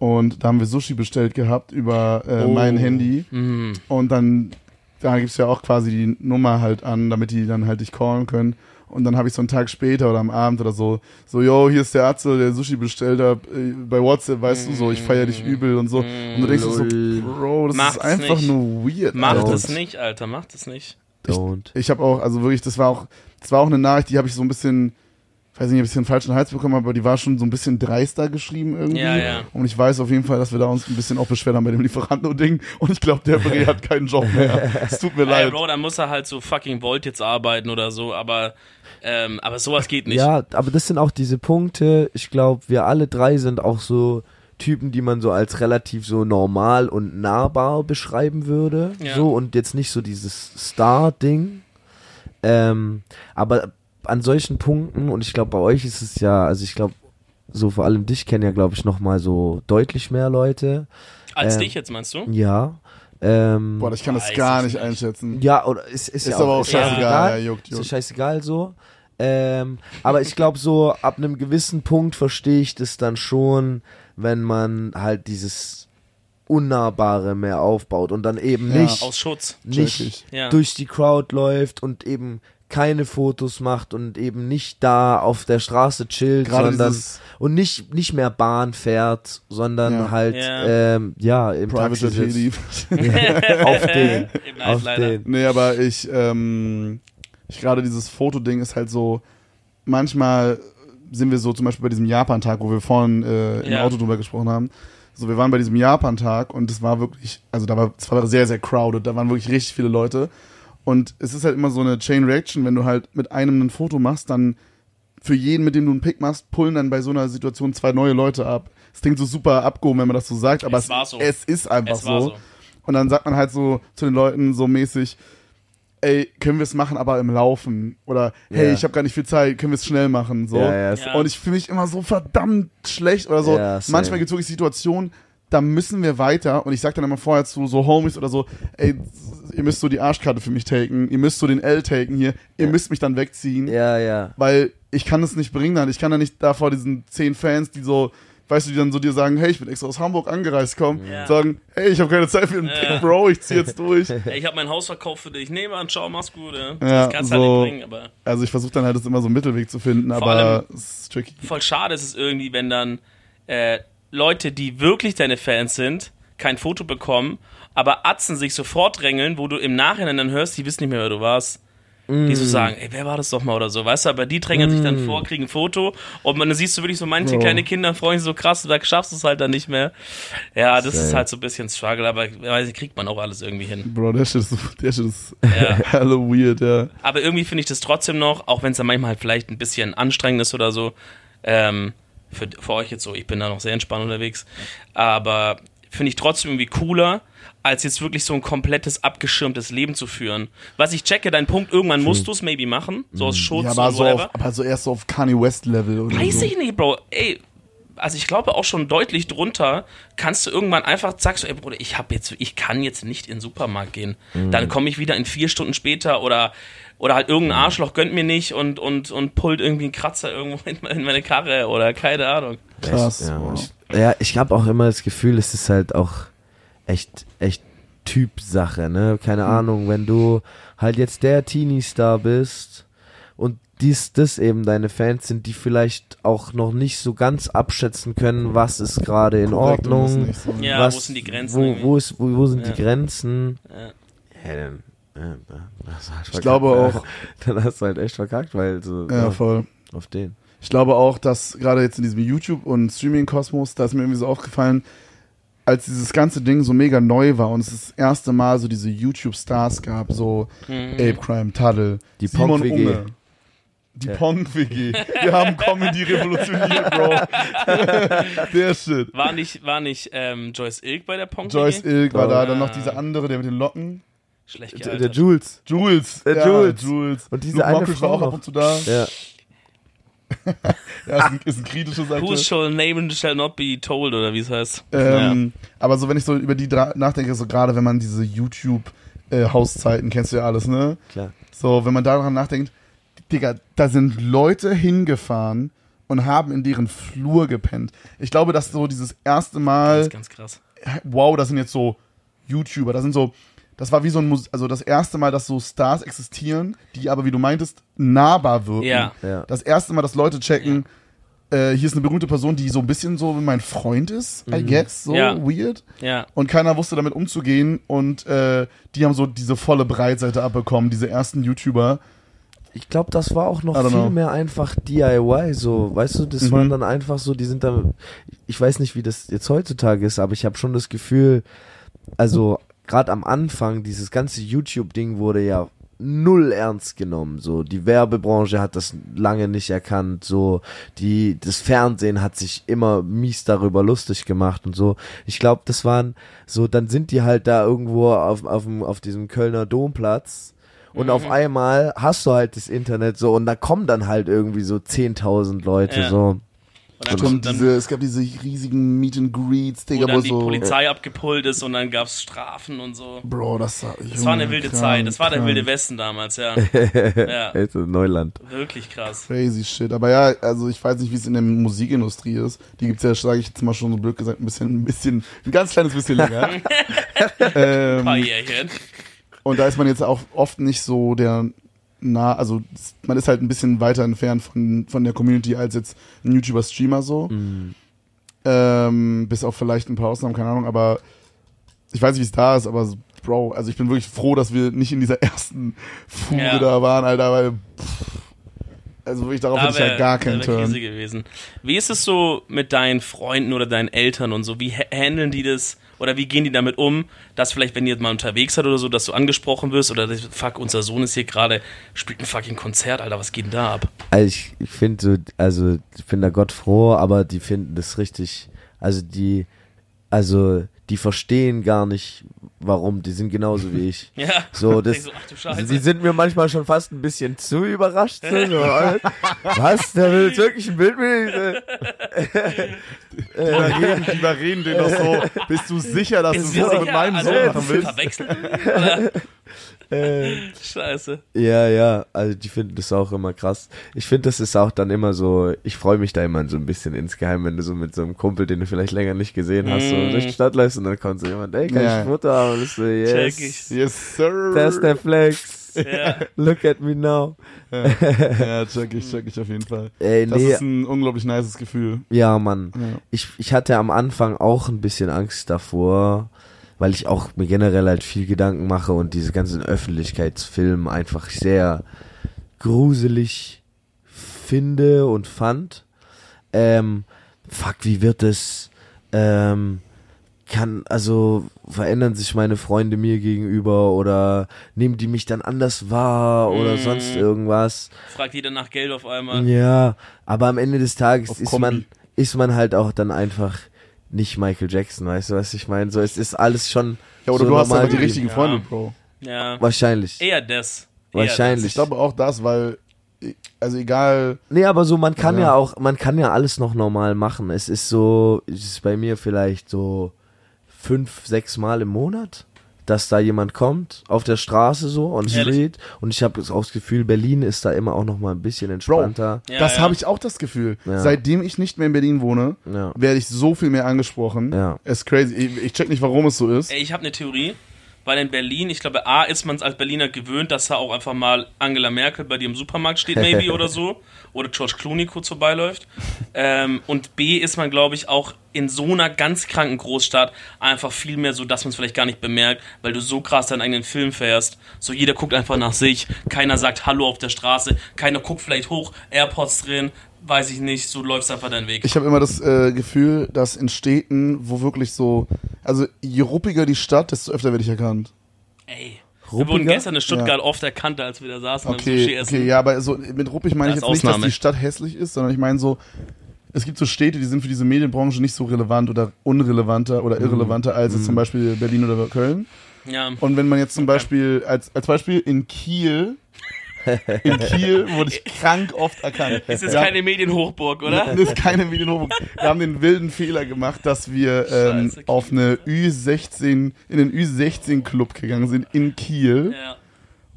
Und da haben wir Sushi bestellt gehabt über äh, Oh. mein Handy. Mhm. Und dann, da gibt's ja auch quasi die Nummer halt an, damit die dann halt dich callen können. Und dann habe ich so einen Tag später oder am Abend oder so, so, yo, hier ist der Arzt, der Sushi bestellt hat, äh, bei WhatsApp, weißt du, so, ich feier dich übel und so. Und du denkst dir so, Lol. Bro, das Macht's ist einfach nicht. nur weird. Macht Alter. es nicht, Alter, macht es nicht. Don't. Ich habe auch, also wirklich, das war auch, das war auch eine Nachricht, die habe ich so ein bisschen, weiß nicht, ob ich den falschen Hals bekommen habe, aber die war schon so ein bisschen dreister geschrieben irgendwie. Ja, ja. Und ich weiß auf jeden Fall, dass wir da uns ein bisschen auch beschwert haben bei dem Lieferanten-Ding. Und ich glaube, der Bre hat keinen Job mehr. Es tut mir Ey, leid. Bro, dann muss er halt so fucking Volt jetzt arbeiten oder so, aber, ähm, aber sowas geht nicht. Ja, aber das sind auch diese Punkte. Ich glaube, wir alle drei sind auch so Typen, die man so als relativ so normal und nahbar beschreiben würde. Ja. So und jetzt nicht so dieses Star-Ding. Ähm, aber an solchen Punkten, und ich glaube, bei euch ist es ja, also ich glaube, so vor allem dich kennen ja, glaube ich, noch mal so deutlich mehr Leute. Als ähm, dich jetzt, meinst du? Ja. Ähm, Boah, ich kann das gar ich nicht nicht. einschätzen. ja, oder ist, ist, Ist ja aber auch ist ja scheißegal, ja, juckt, ist ja juckt. scheißegal so. Ähm, aber ich glaube so, ab einem gewissen Punkt verstehe ich das dann schon, wenn man halt dieses Unnahbare mehr aufbaut und dann eben Ja, nicht, Aus Schutz. Nicht ich. Ja. durch die Crowd läuft und eben keine Fotos macht und eben nicht da auf der Straße chillt, Gerade sondern und nicht nicht mehr Bahn fährt, sondern Ja. halt Ja. ähm, ja im Private Taxi auf den, auf den. Nee, aber ich, ähm, ich gerade dieses Fotoding ist halt so, manchmal sind wir so zum Beispiel bei diesem Japan-Tag, wo wir vorhin äh, im Ja. Auto drüber gesprochen haben. So, wir waren bei diesem Japan-Tag und es war wirklich, also da war, es war sehr, sehr crowded, da waren wirklich richtig viele Leute. Und es ist halt immer so eine Chain Reaction, wenn du halt mit einem ein Foto machst, dann für jeden, mit dem du einen Pick machst, pullen dann bei so einer Situation zwei neue Leute ab. Es klingt so super abgehoben, wenn man das so sagt, aber Es es, war so. es ist einfach Es war so. so. Und dann sagt man halt so zu den Leuten so mäßig, ey, können wir es machen, aber im Laufen? Oder hey, Ja. ich habe gar nicht viel Zeit, können wir es schnell machen? So. Ja, Ja. Und ich fühle mich immer so verdammt schlecht oder so. Manchmal gibt es wirklich Situationen, da müssen wir weiter. Und ich sag dann immer vorher zu so Homies oder so, ey, ihr müsst so die Arschkarte für mich taken, ihr müsst so den L taken hier, ihr müsst mich dann wegziehen, Ja, ja. weil ich kann es nicht bringen dann. Ich kann da nicht da vor diesen zehn Fans, die so, weißt du, die dann so dir sagen, hey, ich bin extra aus Hamburg angereist, komm, Ja. sagen, hey, ich habe keine Zeit für einen Ja. Pick, Bro, ich zieh jetzt durch. Ey, ich habe mein Haus verkauft für dich. Nee, Mann, ciao, mach's gut. Ja. Ja, das kannst du so- halt nicht bringen, aber Also ich versuche dann halt das immer so einen Mittelweg zu finden, Vor aber allem- es ist tricky. voll schade ist es irgendwie, wenn dann äh, Leute, die wirklich deine Fans sind, kein Foto bekommen, aber Atzen sich sofort drängeln, wo du im Nachhinein dann hörst, die wissen nicht mehr, wer du warst. Die so sagen, ey, wer war das doch mal oder so, weißt du, aber die drängen sich dann vor, kriegen ein Foto und man, dann siehst du wirklich so manche Bro. kleine Kinder freuen sich so krass, da schaffst du es halt dann nicht mehr. Ja, das ist Same. halt so ein bisschen Struggle, aber weiß ich, kriegt man auch alles irgendwie hin. Bro, Shit ist, Shit ist Ja. hella weird, ja. Aber irgendwie finde ich das trotzdem noch, auch wenn es dann manchmal halt vielleicht ein bisschen anstrengend ist oder so, ähm, für, für euch jetzt so, ich bin da noch sehr entspannt unterwegs, aber finde ich trotzdem irgendwie cooler, als jetzt wirklich so ein komplettes abgeschirmtes Leben zu führen. Was ich checke, dein Punkt, irgendwann musst du es maybe machen, so aus Schutz ja aber, und so whatever. auf, aber so erst so auf Kanye West Level oder Weiß so. ich nicht, Bro. Ey, also ich glaube auch schon deutlich drunter kannst du irgendwann einfach sagst du, ey Bruder, ich habe jetzt, ich kann jetzt nicht in den Supermarkt gehen. Mhm. Dann komme ich wieder in vier Stunden später oder oder halt irgendein Mhm. Arschloch gönnt mir nicht und und und pullt irgendwie einen Kratzer irgendwo in meine- in meine Karre oder keine Ahnung. Krass. Ja, boah. ich, ja, ich habe auch immer das Gefühl, es ist halt auch echt, echt Typsache, ne? Keine Ahnung, wenn du halt jetzt der Teenie-Star bist und dies, das eben deine Fans sind, die vielleicht auch noch nicht so ganz abschätzen können, was ist gerade in Korrekt Ordnung. so. Ja, was, wo sind die Grenzen Wo, wo, ist, wo, wo sind Ja. die Grenzen? Ja. Ja, dann, ja, dann hast du halt Ich glaube auch, Dann hast du halt echt verkackt, weil so ja, voll. auf den. Ich glaube auch, dass gerade jetzt in diesem YouTube- und Streaming-Kosmos, da ist mir irgendwie so aufgefallen, als dieses ganze Ding so mega neu war und es das erste Mal so diese YouTube-Stars gab, so Mhm. Ape Crime, Tuddle, Die Simon Pong-WG. Unge. Die Ja. Pong-WG. Wir haben Comedy revolutioniert, Bro. der Shit. War nicht, war nicht ähm, Joyce Ilk bei der Pong? Joyce Ilk war da, dann noch dieser andere, der mit den Locken. Schlecht Der, der gealtert. Jules. Jules. Der ja, Jules. Jules. Und diese Luke eine Mockridge war Frau auch ab noch. und zu da. Ja. Ja, ist ein, ist ein kritisches Who Akteur. shall name and shall not be told oder wie es heißt. Ähm, Aber so, wenn ich so über die nachdenke, so gerade wenn man diese YouTube-Hauszeiten, kennst du ja alles, ne? Klar. So, wenn man daran nachdenkt, Digga, da sind Leute hingefahren und haben in deren Flur gepennt. Ich glaube, dass so dieses erste ja. Mal, Das ist ganz krass. wow, das sind jetzt so YouTuber, das sind so, das war wie so ein, Mus also das erste Mal, dass so Stars existieren, die aber, wie du meintest, nahbar wirken. Ja. Ja. Das erste Mal, dass Leute checken, äh, hier ist eine berühmte Person, die so ein bisschen so wie mein Freund ist, I guess, so Ja. weird. Ja. Und keiner wusste damit umzugehen und äh, die haben so diese volle Breitseite abbekommen, diese ersten YouTuber. Ich glaube, das war auch noch viel know. mehr einfach DIY, so, weißt du, das Mhm. waren dann einfach so, die sind da, ich weiß nicht, wie das jetzt heutzutage ist, aber ich habe schon das Gefühl, also gerade am Anfang, dieses ganze YouTube-Ding wurde ja null ernst genommen, so, die Werbebranche hat das lange nicht erkannt, so, die, das Fernsehen hat sich immer mies darüber lustig gemacht und so, ich glaube, das waren so, dann sind die halt da irgendwo auf, auf, auf diesem Kölner Domplatz und auf einmal hast du halt das Internet so. Und da kommen dann halt irgendwie so 10.000 Leute Ja. so. Und dann, Und kommt dann, diese, es gab diese riesigen Meet and Greets, wo Digga, dann wo die so. Polizei abgepult ist und dann gab es Strafen und so. Bro, das war. Das war eine wilde Zeit. Das war der wilde Westen damals, ja. ja. Also Neuland. Wirklich krass. Crazy shit. Aber ja, also ich weiß nicht, wie es in der Musikindustrie ist. Die gibt's ja, sage ich jetzt mal schon so blöd gesagt, ein bisschen, ein bisschen, ein ganz kleines bisschen länger. Ein paar ähm, Jährchen. und da ist man jetzt auch oft nicht so der nah, also man ist halt ein bisschen weiter entfernt von, von der Community als jetzt ein YouTuber-Streamer so. Ähm, bis auf vielleicht ein paar Ausnahmen, keine Ahnung, aber ich weiß nicht, wie es da ist, aber Bro, also ich bin wirklich froh, dass wir nicht in dieser ersten Fuge Ja. da waren, Alter, weil pff, Also wirklich, darauf Da hätte ich ja wär- gar keinen Turn. Gewesen. Wie ist es so mit deinen Freunden oder deinen Eltern und so? Wie ha- handeln die das oder wie gehen die damit um, dass vielleicht, wenn ihr mal unterwegs seid oder so, dass du angesprochen wirst oder fuck, unser Sohn ist hier gerade, spielt ein fucking Konzert, Alter, was geht denn da ab? Also ich, finde so, also ich bin da Gott froh, aber die finden das richtig, also die, also die verstehen gar nicht, warum, die sind genauso wie ich. Ja. So, das, Ich so, ach du Scheiße. sie sind mir manchmal schon fast ein bisschen zu überrascht. So, so, äh, was, der will jetzt wirklich ein Bild mit mir? Die überreden, die überreden den doch so. Bist du sicher, dass du Ist das sicher, mit meinem also, Sohn machen willst? Verwechseln? Oder? Äh, Scheiße. Ja, ja, also die finden das auch immer krass. Ich finde, das ist auch dann immer so, ich freue mich da immer so ein bisschen insgeheim, wenn du so mit so einem Kumpel, den du vielleicht länger nicht gesehen hast, so Mm. durch die Stadt läufst und dann kommt so jemand, ey, kann Ja. ich Foto haben? Und ich so, Check yes, ich. Yes, sir. das ist der Flex. Ja. Look at me now. Ja, ja, check ich, check ich auf jeden Fall. Ey, Das nee, ist ein unglaublich nices Gefühl. ja, Mann. Ja. Ich, ich hatte am Anfang auch ein bisschen Angst davor, weil ich auch mir generell halt viel Gedanken mache und diese ganzen Öffentlichkeitsfilme einfach sehr gruselig finde und fand. Ähm, fuck, wie wird es? Ähm, kann, also verändern sich meine Freunde mir gegenüber oder nehmen die mich dann anders wahr oder Mm. sonst irgendwas. Fragt jeder nach Geld auf einmal. Ja, aber am Ende des Tages Auf ist Kombi. man, ist man halt auch dann einfach nicht Michael Jackson, weißt du, was ich meine? So, es ist alles schon Ja, oder so du hast normal aber die richtigen Ja. Freunde, Bro. Ja. Wahrscheinlich. Eher das. Eher Wahrscheinlich. Ich glaube auch das, weil, also egal, Nee, aber so, man kann ja. Ja. auch, man kann ja alles noch normal machen. Es ist so, es ist bei mir vielleicht so fünf, sechs Mal im Monat, dass da jemand kommt, auf der Straße so, on the Ehrlich? street. Und ich habe auch das Gefühl, Berlin ist da immer auch noch mal ein bisschen entspannter. Ja, das ja. habe ich auch das Gefühl. Ja. Seitdem ich nicht mehr in Berlin wohne, Ja. werde ich so viel mehr angesprochen. Ja. Ist crazy. Ich, ich check nicht, warum es so ist. Ey, ich habe eine Theorie, weil in Berlin, ich glaube, A, ist man es als Berliner gewöhnt, dass da auch einfach mal Angela Merkel bei dir im Supermarkt steht, maybe oder so. Oder George Clooney kurz vorbeiläuft. Ähm, und B, ist man, glaube ich, auch in so einer ganz kranken Großstadt einfach viel mehr so, dass man es vielleicht gar nicht bemerkt, weil du so krass deinen eigenen Film fährst. So jeder guckt einfach nach sich, keiner sagt Hallo auf der Straße, keiner guckt vielleicht hoch, AirPods drin, weiß ich nicht, so läufst einfach deinen Weg. Ich habe immer das äh, Gefühl, dass in Städten, wo wirklich so, also je ruppiger die Stadt, desto öfter werde ich erkannt. Ey. Wir wurden Ruppiger? gestern in Stuttgart oft erkannt, als wir da saßen beim Okay, Sushi-Essen. okay, ja, aber so mit ruppig meine ich jetzt ist nicht, dass Ausnahme. die Stadt hässlich ist, sondern ich meine so, es gibt so Städte, die sind für diese Medienbranche nicht so relevant oder unrelevanter oder irrelevanter als jetzt zum Beispiel Berlin oder Köln. Ja. Und wenn man jetzt zum Beispiel, als, als Beispiel in Kiel, in Kiel wurde ich krank oft erkannt. Es ist Ja, keine Medienhochburg, oder? Das ist keine Medienhochburg. Wir haben den wilden Fehler gemacht, dass wir ähm, Scheiße, auf eine Ü16, in den Ü16-Club gegangen sind in Kiel. Ja.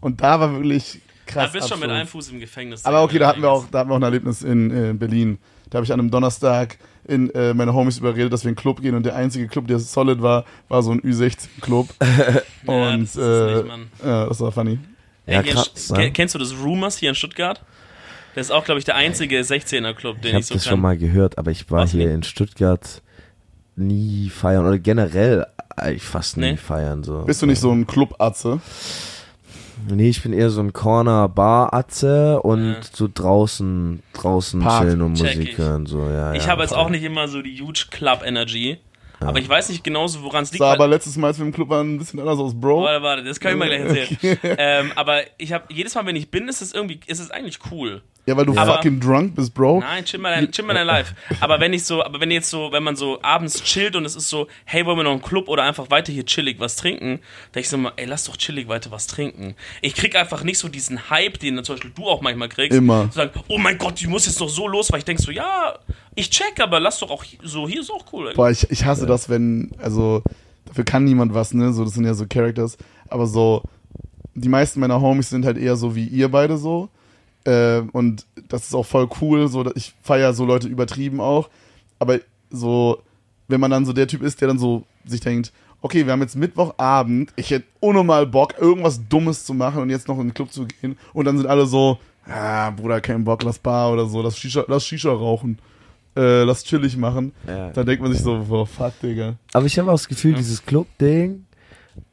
Und da war wirklich Da krass. bist schon mit einem Fuß im Gefängnis. Aber okay, da hatten wir auch, da hatten wir auch ein Erlebnis in äh, Berlin. Da habe ich an einem Donnerstag in äh, meine Homies überredet, dass wir in den Club gehen und der einzige Club, der solid war, war so ein Ü16-Club. Ja, und das ist äh, nicht, Mann. ja, das war funny. Ja, krass, ne? Ken- Kennst du das Rumors hier in Stuttgart? Das ist auch, glaube ich, der einzige 16er-Club, Ich den habe ich so das kann. schon mal gehört, aber ich war Was, hier nee? in Stuttgart nie feiern oder generell eigentlich fast nie Nee? feiern so. Bist du nicht so ein Club-Atze? Nee, ich bin eher so ein Corner-Bar-Atze und Ja. so draußen, draußen Park. chillen und Check Musik ich. hören, so, ja. ich ja, habe jetzt auch nicht immer so die huge Club-Energy. Aber ich weiß nicht genauso, woran es liegt. Sah aber letztes Mal, als wir im Club waren, ein bisschen anders aus, Bro. Warte, warte, das kann ich mal gleich erzählen. ähm, aber ich habe jedes Mal, wenn ich bin, ist es irgendwie, ist es eigentlich cool. Ja, weil du Aber- fucking drunk bist, Bro. Nein, chill mal dein, chill mal dein Life. Aber wenn ich so, aber wenn jetzt so, wenn man so abends chillt und es ist so, hey, wollen wir noch einen Club oder einfach weiter hier chillig was trinken, denke ich so mal, ey, lass doch chillig weiter was trinken. Ich krieg einfach nicht so diesen Hype, den zum Beispiel du auch manchmal kriegst. Immer. Zu sagen, oh mein Gott, ich muss jetzt doch so los, weil ich denk so, ja, ich check, aber lass doch auch so, hier ist auch cool. Boah, ich, ich hasse das, wenn, also, dafür kann niemand was, ne? So, das sind ja so Characters. Aber so, die meisten meiner Homies sind halt eher so wie ihr beide so. Äh, und das ist auch voll cool. So, ich feiere so Leute übertrieben auch. Aber so, wenn man dann so der Typ ist, der dann so sich denkt, okay, wir haben jetzt Mittwochabend, ich hätte unnormal Bock, irgendwas Dummes zu machen und jetzt noch in den Club zu gehen. Und dann sind alle so, ah, Bruder, kein Bock, lass Bar oder so, lass Shisha, lass Shisha rauchen. Äh, lass chillig machen. Ja. Da denkt man sich so, boah, fuck, Digga. Aber ich habe auch das Gefühl, dieses Club-Ding,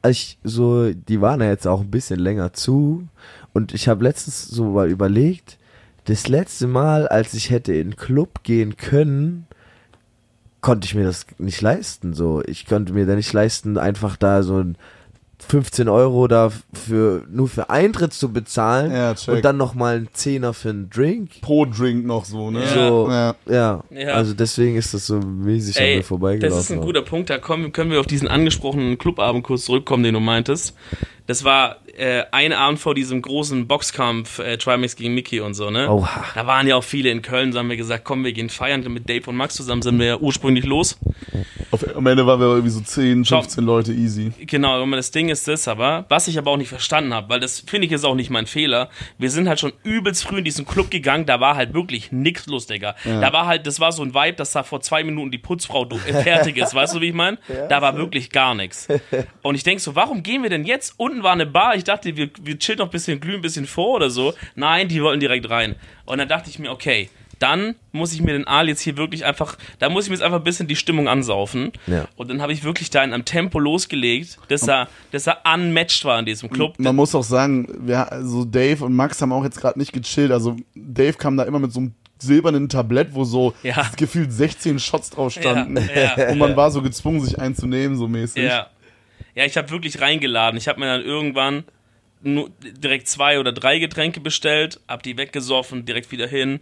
ich so, die waren ja jetzt auch ein bisschen länger zu und ich habe letztens so mal überlegt, das letzte Mal, als ich hätte in Club gehen können, konnte ich mir das nicht leisten. So, ich konnte mir da nicht leisten, einfach da so ein 15 Euro da für nur für Eintritt zu bezahlen Ja, check. und dann noch mal einen Zehner für einen Drink. Pro Drink noch so, ne? Ja. So, Ja. ja. Ja. Also deswegen ist das so mäßig an mir vorbeigelaufen. das ist ein guter Punkt. Da kommen, können wir auf diesen angesprochenen Clubabend kurz zurückkommen, den du meintest. Das war äh, ein Abend vor diesem großen Boxkampf, äh, Trimax gegen Mickey und so, ne? Oha. Da waren ja auch viele in Köln, so haben wir gesagt, komm, wir gehen feiern. Mit Dave und Max zusammen sind wir ja ursprünglich los. Auf, am Ende waren wir irgendwie so 10, Schau. 15 Leute easy. Genau, aber das Ding ist das aber, was ich aber auch nicht verstanden habe, weil das finde ich ist auch nicht mein Fehler. Wir sind halt schon übelst früh in diesen Club gegangen, da war halt wirklich nix los, Digga. Da war halt, das war so ein Vibe, dass da vor zwei Minuten die Putzfrau äh, fertig ist, weißt du, wie ich meine? Da war wirklich gar nichts. Und ich denk so, warum gehen wir denn jetzt? Unten war eine Bar, ich dachte, wir, wir chillen noch ein bisschen, glühen ein bisschen vor oder so. Nein, die wollten direkt rein. Und dann dachte ich mir, okay, dann muss ich mir den Aal jetzt hier wirklich einfach, da muss ich mir jetzt einfach ein bisschen die Stimmung ansaufen. Ja. Und dann habe ich wirklich da in einem Tempo losgelegt, dass er, dass er unmatched war in diesem Club. Man muss auch sagen, wir, also Dave und Max haben auch jetzt gerade nicht gechillt. Also Dave kam da immer mit so einem silbernen Tablett, wo so Ja. gefühlt 16 Shots drauf standen. Ja, ja, und man war so gezwungen, sich einzunehmen, so mäßig. Ja. Ja, ich habe wirklich reingeladen. Ich habe mir dann irgendwann direkt zwei oder drei Getränke bestellt, hab die weggesoffen, direkt wieder hin.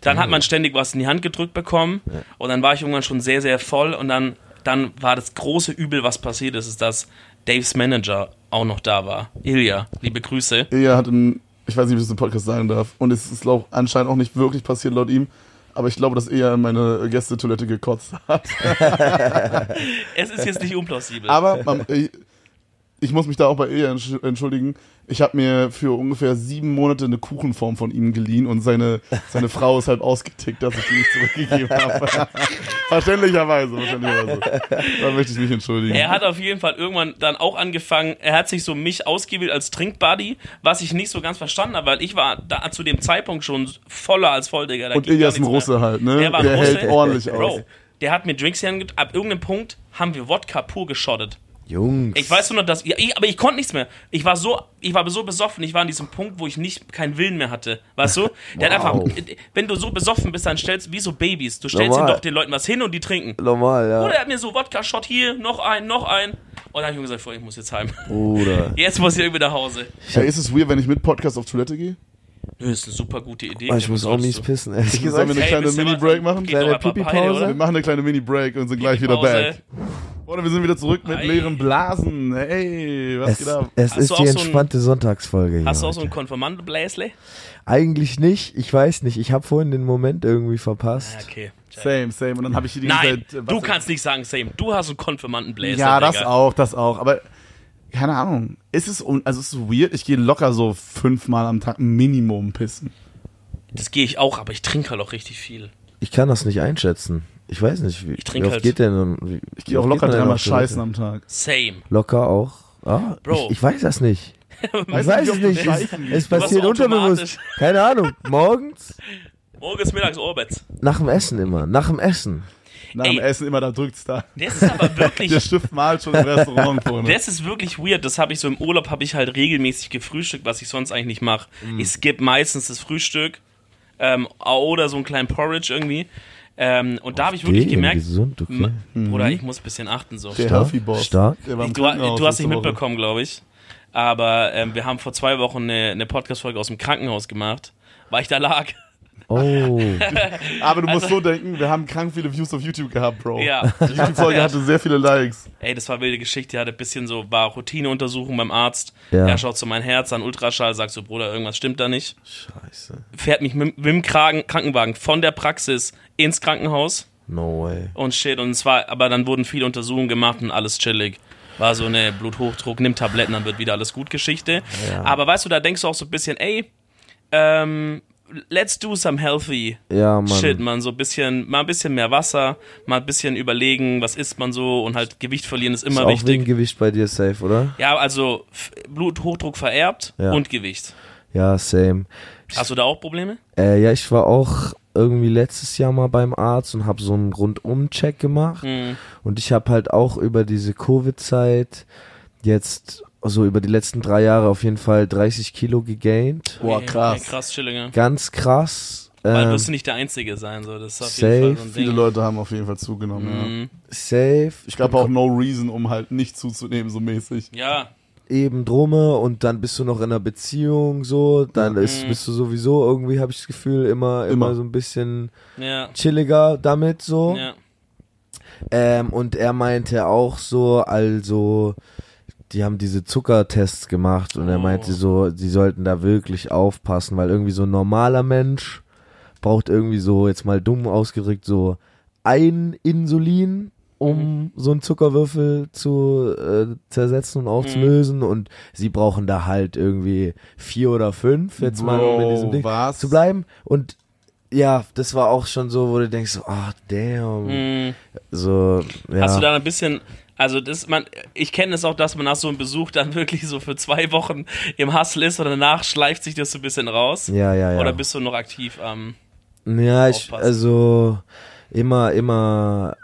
Dann hat man ständig was in die Hand gedrückt bekommen und dann war ich irgendwann schon sehr, sehr voll und dann, dann war das große Übel, was passiert ist, ist, dass Daves Manager auch noch da war. Ilja, liebe Grüße. Er hat einen, ich weiß nicht, wie ich das im Podcast sagen darf. Und es ist glaub, anscheinend auch nicht wirklich passiert laut ihm. Aber ich glaube, dass er in meine Gästetoilette gekotzt hat. Es ist jetzt nicht unplausibel. Aber man, ich, muss mich da auch bei Ilja entsch- entschuldigen. Ich habe mir für ungefähr sieben Monate eine Kuchenform von ihm geliehen und seine, seine Frau ist halt ausgetickt, dass ich die nicht zurückgegeben habe. verständlicherweise, verständlicherweise. Da möchte ich mich entschuldigen. Er hat auf jeden Fall irgendwann dann auch angefangen, er hat sich so mich ausgewählt als Trinkbuddy, was ich nicht so ganz verstanden habe, weil ich war da zu dem Zeitpunkt schon voller als voll, Digga. Da und Ilja ist ein. Russe halt, ne? Der war ein Russe. hält ordentlich Bro, aus. der hat mir Drinks hergegeben, ab irgendeinem Punkt haben wir Wodka pur geschottet. Jungs. Ich weiß nur noch, dass, ich, aber ich konnte nichts mehr. Ich war so, ich war so besoffen, ich war an diesem Punkt, wo ich nicht, keinen Willen mehr hatte. Weißt du? Der hat Wow. einfach, wenn du so besoffen bist, dann stellst, wie so Babys, du stellst Normal. ihnen doch den Leuten was hin und die trinken. Normal, ja. Oder er hat mir so Wodka-Shot hier, noch ein, noch ein. Und dann habe ich mir gesagt, voll, ich muss jetzt heim. Bruder. Jetzt muss ich irgendwie nach Hause. Ja, ist es weird, wenn ich mit Podcast auf Toilette gehe? Nö, ist eine super gute Idee. Oh, ich muss auch mies pissen, ehrlich Sollen gesagt. wir eine Hey, kleine? Mini-Break machen? Kleine Pipi-Pause? Wir machen eine kleine Mini-Break und sind gleich wieder back. Oder wir sind wieder zurück mit leeren Blasen. Hey, was Es, geht ab? es Hast ist die auch so ein- entspannte Sonntagsfolge hier. Hast du auch so heute. ein Konfirmandenbläsle? Eigentlich nicht, ich weiß nicht. Ich habe vorhin den Moment irgendwie verpasst. Ja, okay. Same, same. Und dann habe ich die ganze Nein, Zeit, äh, du kannst nicht sagen, Same. Du hast einen Konfirmandenbläsle. Ja, das Digga. auch, das auch. Aber keine Ahnung. Ist es, also es ist weird. Ich gehe locker so fünfmal am Tag Minimum pissen. Das gehe ich auch, aber ich trinke halt auch richtig viel. Ich kann das nicht einschätzen. Ich weiß nicht, wie, Ich trink wie oft halt- geht denn? Wie, Ich gehe auch locker dreimal scheißen am Tag. Same. Locker auch. Ah, Bro. Ich, ich weiß das nicht. Ich weiß es nicht. Es, es passiert so unterbewusst. Keine Ahnung. Morgens? Morgens, mittags, Orbits. Nach dem Essen immer. Nach dem Essen. Nach dem Ey. Essen immer, da drückt's da. Das ist aber wirklich Der Stift malt schon im Restaurant vorne. Das ist wirklich weird. Das habe ich so im Urlaub, habe ich halt regelmäßig gefrühstückt, was ich sonst eigentlich nicht mache. Mm. Ich skippe meistens das Frühstück ähm, oder so einen kleinen Porridge irgendwie. Ähm, und da habe ich wirklich Dem, gemerkt, Gesund, okay. m- Bruder, ich muss ein bisschen achten so. Der Stark, Boss. stark. Der Du, du hast nicht mitbekommen, glaube ich. Aber ähm, wir haben vor zwei Wochen eine, eine Podcast-Folge aus dem Krankenhaus gemacht, weil ich da lag. Oh. Aber du musst so denken, wir haben krank viele Views auf YouTube gehabt, Bro. Also Ja. Die YouTube-Folge hatte sehr viele Likes. Ey, das war wilde Geschichte. Er hatte ein bisschen so, war Routineuntersuchung beim Arzt. Ja. Er schaut so mein Herz an, Ultraschall, sagt so, Bruder, irgendwas stimmt da nicht. Scheiße. Fährt mich mit, mit dem Kragen, Krankenwagen von der Praxis ins Krankenhaus No way. und shit. Und es war, aber dann wurden viele Untersuchungen gemacht und alles chillig. War so eine Bluthochdruck, nimm Tabletten, dann wird wieder alles gut Geschichte. Ja. Aber weißt du, da denkst du auch so ein bisschen, ey, ähm, let's do some healthy Ja, Mann. Shit, man, so ein bisschen, mal ein bisschen mehr Wasser, mal ein bisschen überlegen, was isst man so und halt Gewicht verlieren ist Ist immer auch wichtig. wegen Gewicht bei dir safe, oder? Ja, also Bluthochdruck vererbt Ja. und Gewicht. Ja, same. Hast du da auch Probleme? Äh, ja, ich war auch irgendwie letztes Jahr mal beim Arzt und habe so einen Rundum-Check gemacht. Hm. Und ich habe halt auch über diese Covid-Zeit jetzt so über die letzten drei Jahre auf jeden Fall 30 Kilo gegaint. Boah, krass. Okay, krass, Chillinger. Ganz krass. Weil Ähm, wirst du nicht der Einzige sein, so. Das ist auf safe. jeden Fall so ein Ding. Viele Leute haben auf jeden Fall zugenommen, ja. Mhm. safe. Ich glaube auch no reason, um halt nicht zuzunehmen, so mäßig. Ja, eben drumme und dann bist du noch in einer Beziehung so, dann ist, Mhm. bist du sowieso irgendwie, habe ich das Gefühl, immer, immer, Immer. so ein bisschen ja, chilliger damit so. ja. Ähm, und er meinte auch so, also die haben diese Zuckertests gemacht und er Oh. meinte so, sie sollten da wirklich aufpassen, weil irgendwie so ein normaler Mensch braucht irgendwie so, jetzt mal dumm ausgedrückt, so ein Insulin, um so einen Zuckerwürfel zu äh, zersetzen und aufzulösen und sie brauchen da halt irgendwie vier oder fünf, jetzt mal um in diesem Ding was? zu bleiben und ja, das war auch schon so, wo du denkst, so, ah, damn. Mhm. So, ja. Hast du da ein bisschen, also das, man, ich kenne es auch, dass man nach so einem Besuch dann wirklich so für zwei Wochen im Hustle ist und danach schleift sich das so ein bisschen raus. ja, ja, ja. Oder bist du noch aktiv am, ja, ich, also immer, immer,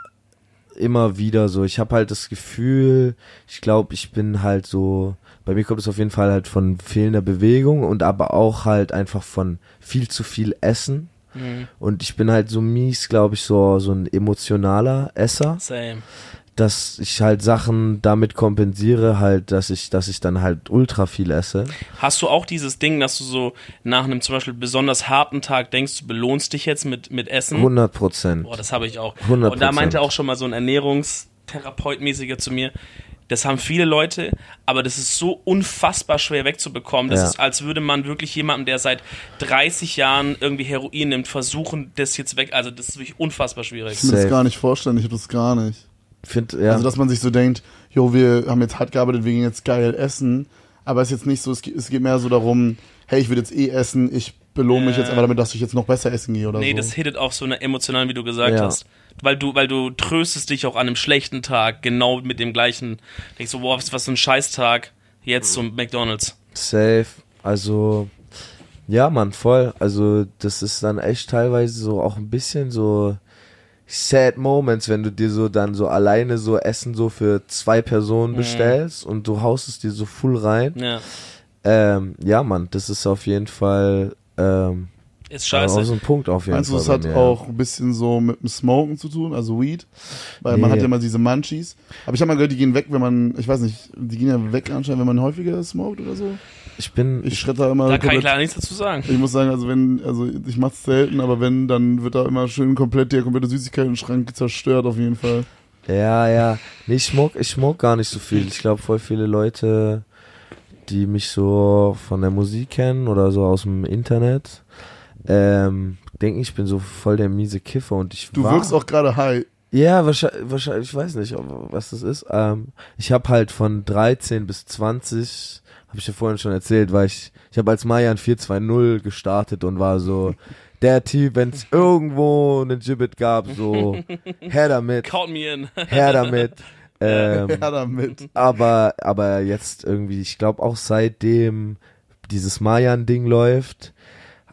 immer wieder so. Ich habe halt das Gefühl, ich glaube, ich bin halt so, bei mir kommt es auf jeden Fall halt von fehlender Bewegung und aber auch halt einfach von viel zu viel Essen. Mhm. Und ich bin halt so mies, glaube ich, so, so ein emotionaler Esser. same. Dass ich halt Sachen damit kompensiere, halt, dass ich, dass ich dann halt ultra viel esse. Hast du auch dieses Ding, dass du so nach einem zum Beispiel besonders harten Tag denkst, du belohnst dich jetzt mit, mit Essen? 100 Prozent. Boah, das habe ich auch. 100%. Und da meinte auch schon mal so ein Ernährungstherapeut-mäßiger zu mir, das haben viele Leute, aber das ist so unfassbar schwer wegzubekommen. Das Ja. ist, als würde man wirklich jemandem, der seit 30 Jahren irgendwie Heroin nimmt, versuchen, das jetzt weg. Also, das ist wirklich unfassbar schwierig. Ich kann mir das gar nicht vorstellen, ich habe das gar nicht. Find, ja. Also, dass man sich so denkt, jo, wir haben jetzt hart gearbeitet, wir gehen jetzt geil essen, aber es ist jetzt nicht so, es geht, es geht mehr so darum, hey, ich will jetzt eh essen, ich belohne mich jetzt einfach damit, dass ich jetzt noch besser essen gehe oder Nee, so. das hittet auf so einer emotionalen, wie du gesagt Ja. hast. Weil du, weil du tröstest dich auch an einem schlechten Tag genau mit dem gleichen. Denkst so, boah, was, was für ein Scheißtag. Jetzt zum McDonalds. Safe. Also, ja, Mann, voll. Also, das ist dann echt teilweise so auch ein bisschen so sad moments, wenn du dir so dann so alleine so Essen so für zwei Personen bestellst und du haust es dir so full rein. Ja. Ähm, ja, Mann, das ist auf jeden Fall ähm, Ist auch scheiße. so ein Punkt auf jeden Meinst Fall. das bei hat mir, auch ein bisschen so mit dem Smoken zu tun, also Weed? Weil man Nee. hat ja immer diese Munchies. Aber ich habe mal gehört, die gehen weg, wenn man, ich weiß nicht, die gehen ja weg anscheinend, wenn man häufiger smoked oder so. Ich bin, Ich schredde da immer Da kann ich leider nichts dazu sagen. Ich muss sagen, also wenn, also ich mach's selten, aber wenn, dann wird da immer schön komplett der komplette Süßigkeiten-Schrank zerstört auf jeden Fall. Ja, ja. Nee, ich smoke, ich smoke gar nicht so viel. Ich glaube, voll viele Leute, die mich so von der Musik kennen oder so aus dem Internet, ähm, denken, ich bin so voll der miese Kiffer und ich Du war, wirkst auch gerade high. Ja, wahrscheinlich, wahrscheinlich, ich weiß nicht, was das ist. Ähm, ich habe halt von 13 bis 20, habe ich ja vorhin schon erzählt, weil ich, ich habe als Mayan 420 gestartet und war so der Typ, wenn es irgendwo einen Gibbet gab, so her damit, Count me in. her damit. Ähm, Ja, damit. aber, aber jetzt irgendwie, ich glaube auch seitdem dieses Mayan-Ding läuft,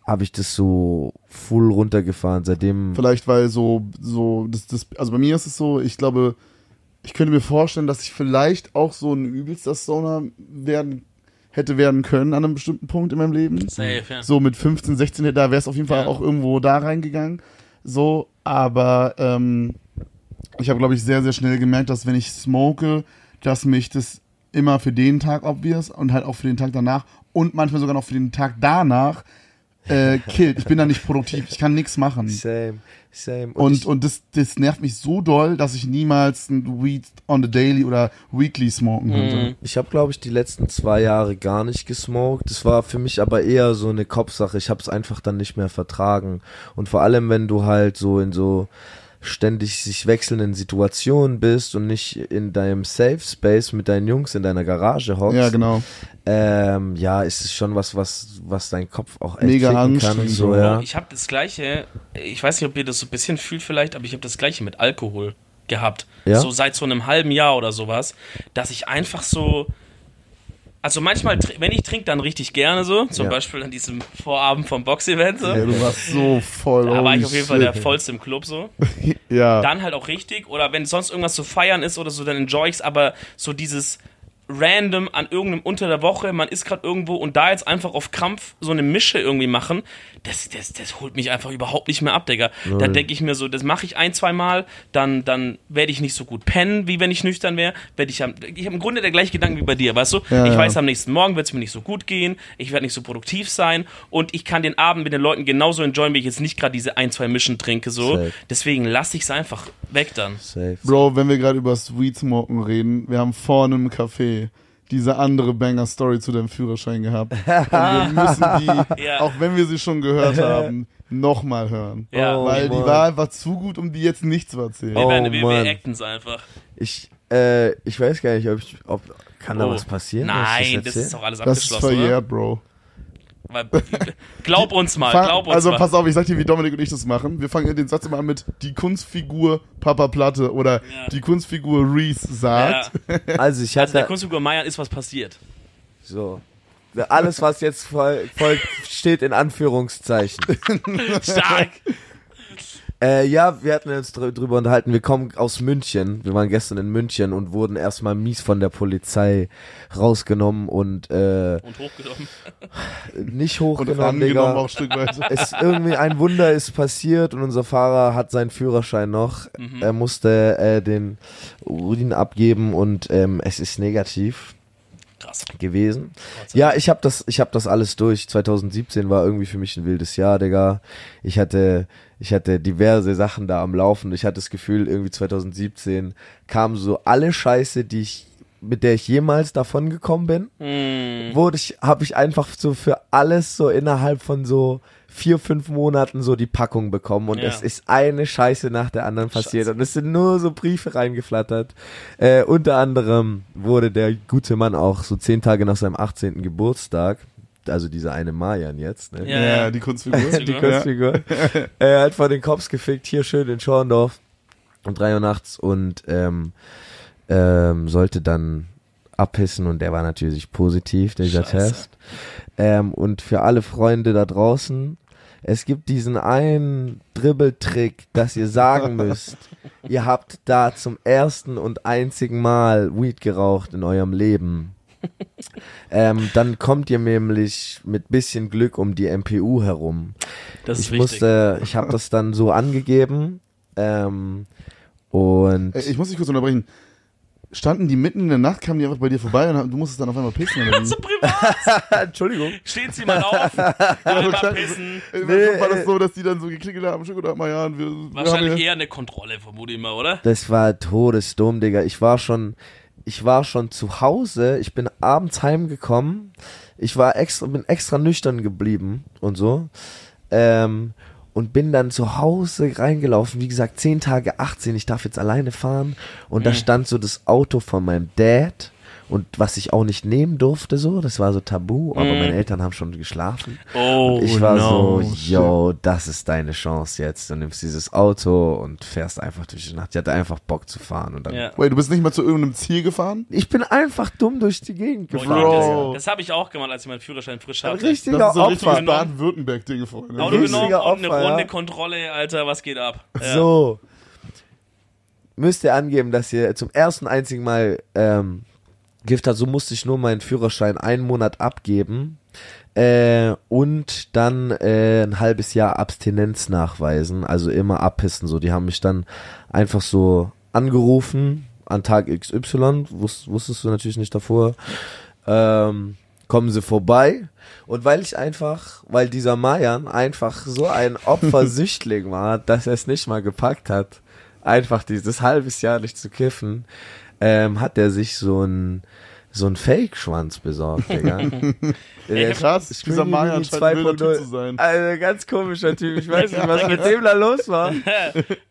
habe ich das so full runtergefahren. Seitdem, Vielleicht weil so, so, das, das, also bei mir ist es so, ich glaube, ich könnte mir vorstellen, dass ich vielleicht auch so ein übelster Stoner werden, hätte werden können an einem bestimmten Punkt in meinem Leben. Safe, ja. So mit 15, 16, da wäre es auf jeden Fall Ja. auch irgendwo da reingegangen. So, aber ähm, ich habe, glaube ich, sehr, sehr schnell gemerkt, dass wenn ich smoke, dass mich das immer für den Tag obvious und halt auch für den Tag danach und manchmal sogar noch für den Tag danach äh, killt. Ich bin da nicht produktiv, ich kann nichts machen. same, same. Und, ich, und das, das nervt mich so doll, dass ich niemals ein Weed on the daily oder weekly smoken könnte. Mhm. Ich habe, glaube ich, die letzten zwei Jahre gar nicht gesmoked. Das war für mich aber eher so eine Kopfsache. Ich habe es einfach dann nicht mehr vertragen. Und vor allem, wenn du halt so in so ständig sich wechselnden Situationen bist und nicht in deinem Safe Space mit deinen Jungs in deiner Garage hockst, Ja, genau. ähm, ja, ist es schon was, was, was dein Kopf auch echt Mega kann und anstrengend, so, so. ja. Ich habe das gleiche, ich weiß nicht, ob ihr das so ein bisschen fühlt vielleicht, aber ich habe das gleiche mit Alkohol gehabt. Ja? So seit so einem halben Jahr oder sowas, dass ich einfach so. Also manchmal, wenn ich trinke, dann richtig gerne so. Zum Ja. Beispiel an diesem Vorabend vom Box-Event. So. Ja, du warst so voll. Da war ich auf jeden Fall der vollste im Club so. Ja. Dann halt auch richtig. Oder wenn sonst irgendwas zu feiern ist oder so, dann enjoy ich's. Aber so dieses random an irgendeinem unter der Woche, man ist gerade irgendwo und da jetzt einfach auf Krampf so eine Mische irgendwie machen, das, das, das holt mich einfach überhaupt nicht mehr ab, Digga. Da denke ich mir so, das mache ich ein, zwei Mal, dann, dann werde ich nicht so gut pennen, wie wenn ich nüchtern wäre. Werd ich am- ich habe im Grunde der gleiche Gedanken wie bei dir, weißt du? Ja, ich ja. weiß, am nächsten Morgen wird es mir nicht so gut gehen, ich werde nicht so produktiv sein und ich kann den Abend mit den Leuten genauso enjoyen, wie ich jetzt nicht gerade diese ein, zwei Mischen trinke, so. Safe. Deswegen lasse ich es einfach weg dann. Safe. Bro, wenn wir gerade über Sweet Smoken reden, wir haben vorne im Café diese andere Banger-Story zu deinem Führerschein gehabt. Und wir müssen die, Ja. auch wenn wir sie schon gehört haben, nochmal hören. Ja. Oh, Weil die Mann. war einfach zu gut, um die jetzt nicht zu erzählen. Wir, Oh, werden, wir, wir Mann. acten es einfach. Ich, äh, ich weiß gar nicht, ob ich, ob, kann da Oh. was passieren? Nein, das ist doch alles Das ist abgeschlossen, oder? verjährt, Bro. Glaub uns mal, glaub uns also mal. pass auf, ich sag dir, wie Dominik und ich das machen. Wir fangen den Satz immer an mit die Kunstfigur Papa Platte oder Ja. die Kunstfigur Reese sagt. ja. Also ich Also der hatte, Kunstfigur Meier ist was passiert. so, alles was jetzt fol- folgt, steht in Anführungszeichen. Stark. Äh, ja, wir hatten uns drü- drüber unterhalten. Wir kommen aus München. Wir waren gestern in München und wurden erstmal mies von der Polizei rausgenommen und äh, Und hochgenommen. nicht Und hochgenommen, angenommen Digga. auch ein Stück weit. Es irgendwie ein Wunder ist passiert und unser Fahrer hat seinen Führerschein noch. Mhm. Er musste äh, den Urin abgeben und ähm, es ist negativ Krass. gewesen. Ja, ich habe das, ich habe das alles durch. 2017 war irgendwie für mich ein wildes Jahr, Digga. Ich hatte, ich hatte diverse Sachen da am Laufen. Ich hatte das Gefühl, irgendwie 2017 kam so alle Scheiße, die ich, mit der ich jemals davon gekommen bin, Hm. wurde ich, habe ich einfach so für alles so innerhalb von so vier, fünf Monaten so die Packung bekommen und Ja. es ist eine Scheiße nach der anderen passiert Scheiße. und es sind nur so Briefe reingeflattert. Äh, unter anderem wurde der gute Mann auch so zehn Tage nach seinem 18. Geburtstag, also dieser eine Mayan jetzt, ne? Ja, Ja, ja. die Kunstfigur. Die die Ja. Kunstfigur. er hat vor den Cops gefickt, hier schön in Schorndorf um drei Uhr nachts und ähm, ähm, sollte dann abhissen und der war natürlich positiv, dieser Scheiße. Test. Ähm, und für alle Freunde da draußen, es gibt diesen einen Dribbeltrick, dass ihr sagen müsst, ihr habt da zum ersten und einzigen Mal Weed geraucht in eurem Leben. Ähm, dann kommt ihr nämlich mit bisschen Glück um die MPU herum. Das ist ich wichtig. musste, ich habe das dann so angegeben ähm, und Ich muss dich kurz unterbrechen. Standen die mitten in der Nacht, kamen die einfach bei dir vorbei und du musstest dann auf einmal pissen? So privat. Entschuldigung. Stehen Sie mal auf. Einmal pissen. Nee, war das äh, so, dass die dann so geklingelt haben, guten Tag, Marian, wir, wir Wahrscheinlich haben hier, eher eine Kontrolle, vermute ich mal, oder? Das war todesdumm, Digga. Ich war schon, ich war schon zu Hause. Ich bin abends heimgekommen. Ich war extra, bin extra nüchtern geblieben und so. Ähm, und bin dann zu Hause reingelaufen. Wie gesagt, 10 Tage 18. Ich darf jetzt alleine fahren. Und da Mhm. stand so das Auto von meinem Dad. Und was ich auch nicht nehmen durfte, so, das war so tabu, aber Mhm. meine Eltern haben schon geschlafen. Oh, Ich war no. so, yo, das ist deine Chance jetzt. Du nimmst dieses Auto und fährst einfach durch die Nacht. Ich hatte einfach Bock zu fahren. Und dann Ja. Wait, du bist nicht mal zu irgendeinem Ziel gefahren? Ich bin einfach dumm durch die Gegend Oh, gefahren. Bro. Das, das habe ich auch gemacht, als ich meinen Führerschein frisch Ein hatte. richtiger Das ist so Opfer. richtiges Baden-Württemberg-Ding, Freunde. Auto richtiger genommen und eine Opfer, ja. Runde Kontrolle, Alter, was geht ab? Ja. So. Müsst ihr angeben, dass ihr zum ersten einzigen Mal ähm, Gift hat. So musste ich nur meinen Führerschein einen Monat abgeben. Äh, und dann äh, ein halbes Jahr Abstinenz nachweisen, also immer abpissen. So, die haben mich dann einfach so angerufen an Tag XY, wus wusstest du natürlich nicht davor. Ähm, kommen sie vorbei. Und weil ich einfach, weil dieser Mayan einfach so ein Opfersüchtling war, dass er es nicht mal gepackt hat, einfach dieses halbes Jahr nicht zu kiffen, ähm, hat er sich so ein so ein Fake-Schwanz besorgt, Digga. Der Krass, Screeny dieser Mini scheint ein wilder 2.0. Typ zu sein. Also ganz komischer Typ. Ich weiß nicht, was mit dem da los war.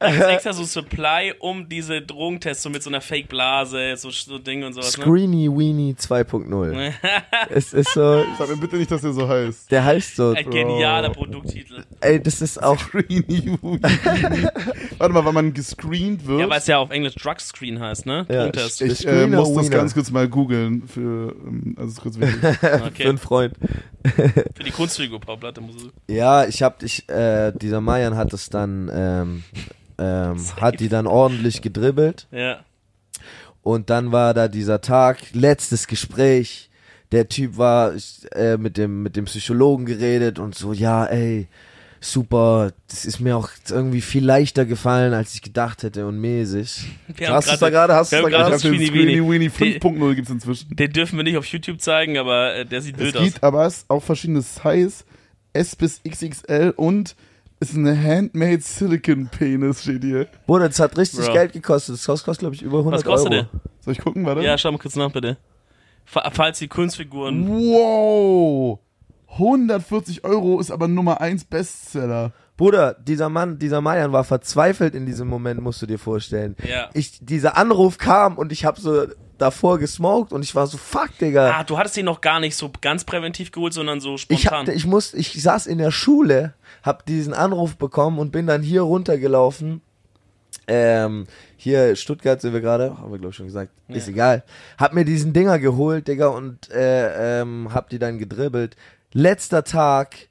Da ist extra so Supply um diese Drogentests, so mit so einer Fake-Blase, so, so Ding und sowas. Ne? Screeny Weenie 2.0. es ist so, Sag mir bitte nicht, dass der so heißt. der heißt so, Ein genialer Produkttitel. ey, das ist auch, Greeny Warte mal, wenn man gescreent wird. Ja, weil es ja auf Englisch Drugscreen heißt, ne? Ja, Drogentest. ich- ich äh, muss das ganz kurz mal googeln für, ähm, also kurz wichtig. für Okay. einen Freund. Für die Kunstfigur, Paul Platte muss es. Ja, ich hab dich, äh, dieser Mayan hat es dann, ähm, ähm, hat die dann ordentlich gedribbelt. Ja. Und dann war da dieser Tag, letztes Gespräch. Der Typ war äh, mit dem mit dem Psychologen geredet und so, ja, ey, super, das ist mir auch irgendwie viel leichter gefallen, als ich gedacht hätte und mäßig. Wir Hast du es da gerade? Hast du es da gerade? Weenie Die- 5.0 gibt's inzwischen. Den dürfen wir nicht auf YouTube zeigen, aber äh, der sieht Es wild aus. gibt aber es auch verschiedene Size, S bis XXL und ist eine Handmade Silicon Penis, steht hier. Bruder, das hat richtig Bro. Geld gekostet. Das kostet, glaube ich, über 100 Was kostet Euro. der? Soll ich gucken, warte? Ja, schau mal kurz nach, bitte. Fa- Falls die Kunstfiguren. Wow! 140 Euro ist aber Nummer 1 Bestseller. Bruder, dieser Mann, dieser Mayan war verzweifelt in diesem Moment, musst du dir vorstellen. Ja. Ich, dieser Anruf kam und ich habe so davor gesmoked und ich war so, fuck, Digga. Ah, du hattest ihn noch gar nicht so ganz präventiv geholt, sondern so ich, spontan. hab, ich, muss, ich saß in der Schule, hab diesen Anruf bekommen und bin dann hier runtergelaufen. Ähm, hier Stuttgart sind wir gerade, haben wir glaube ich schon gesagt, ist egal. Hab mir diesen Dinger geholt, Digga, und äh, ähm, hab die dann gedribbelt. Letzter Tag,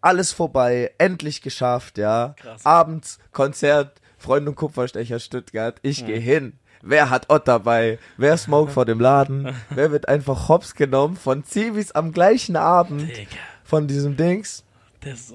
alles vorbei, endlich geschafft, ja. Krass. Abends Konzert, Freund und Kupferstecher Stuttgart. Ich geh hin. Wer hat Ott dabei? Wer smoke vor dem Laden? Wer wird einfach hops genommen von Zivis am gleichen Abend Digga, von diesem Dings?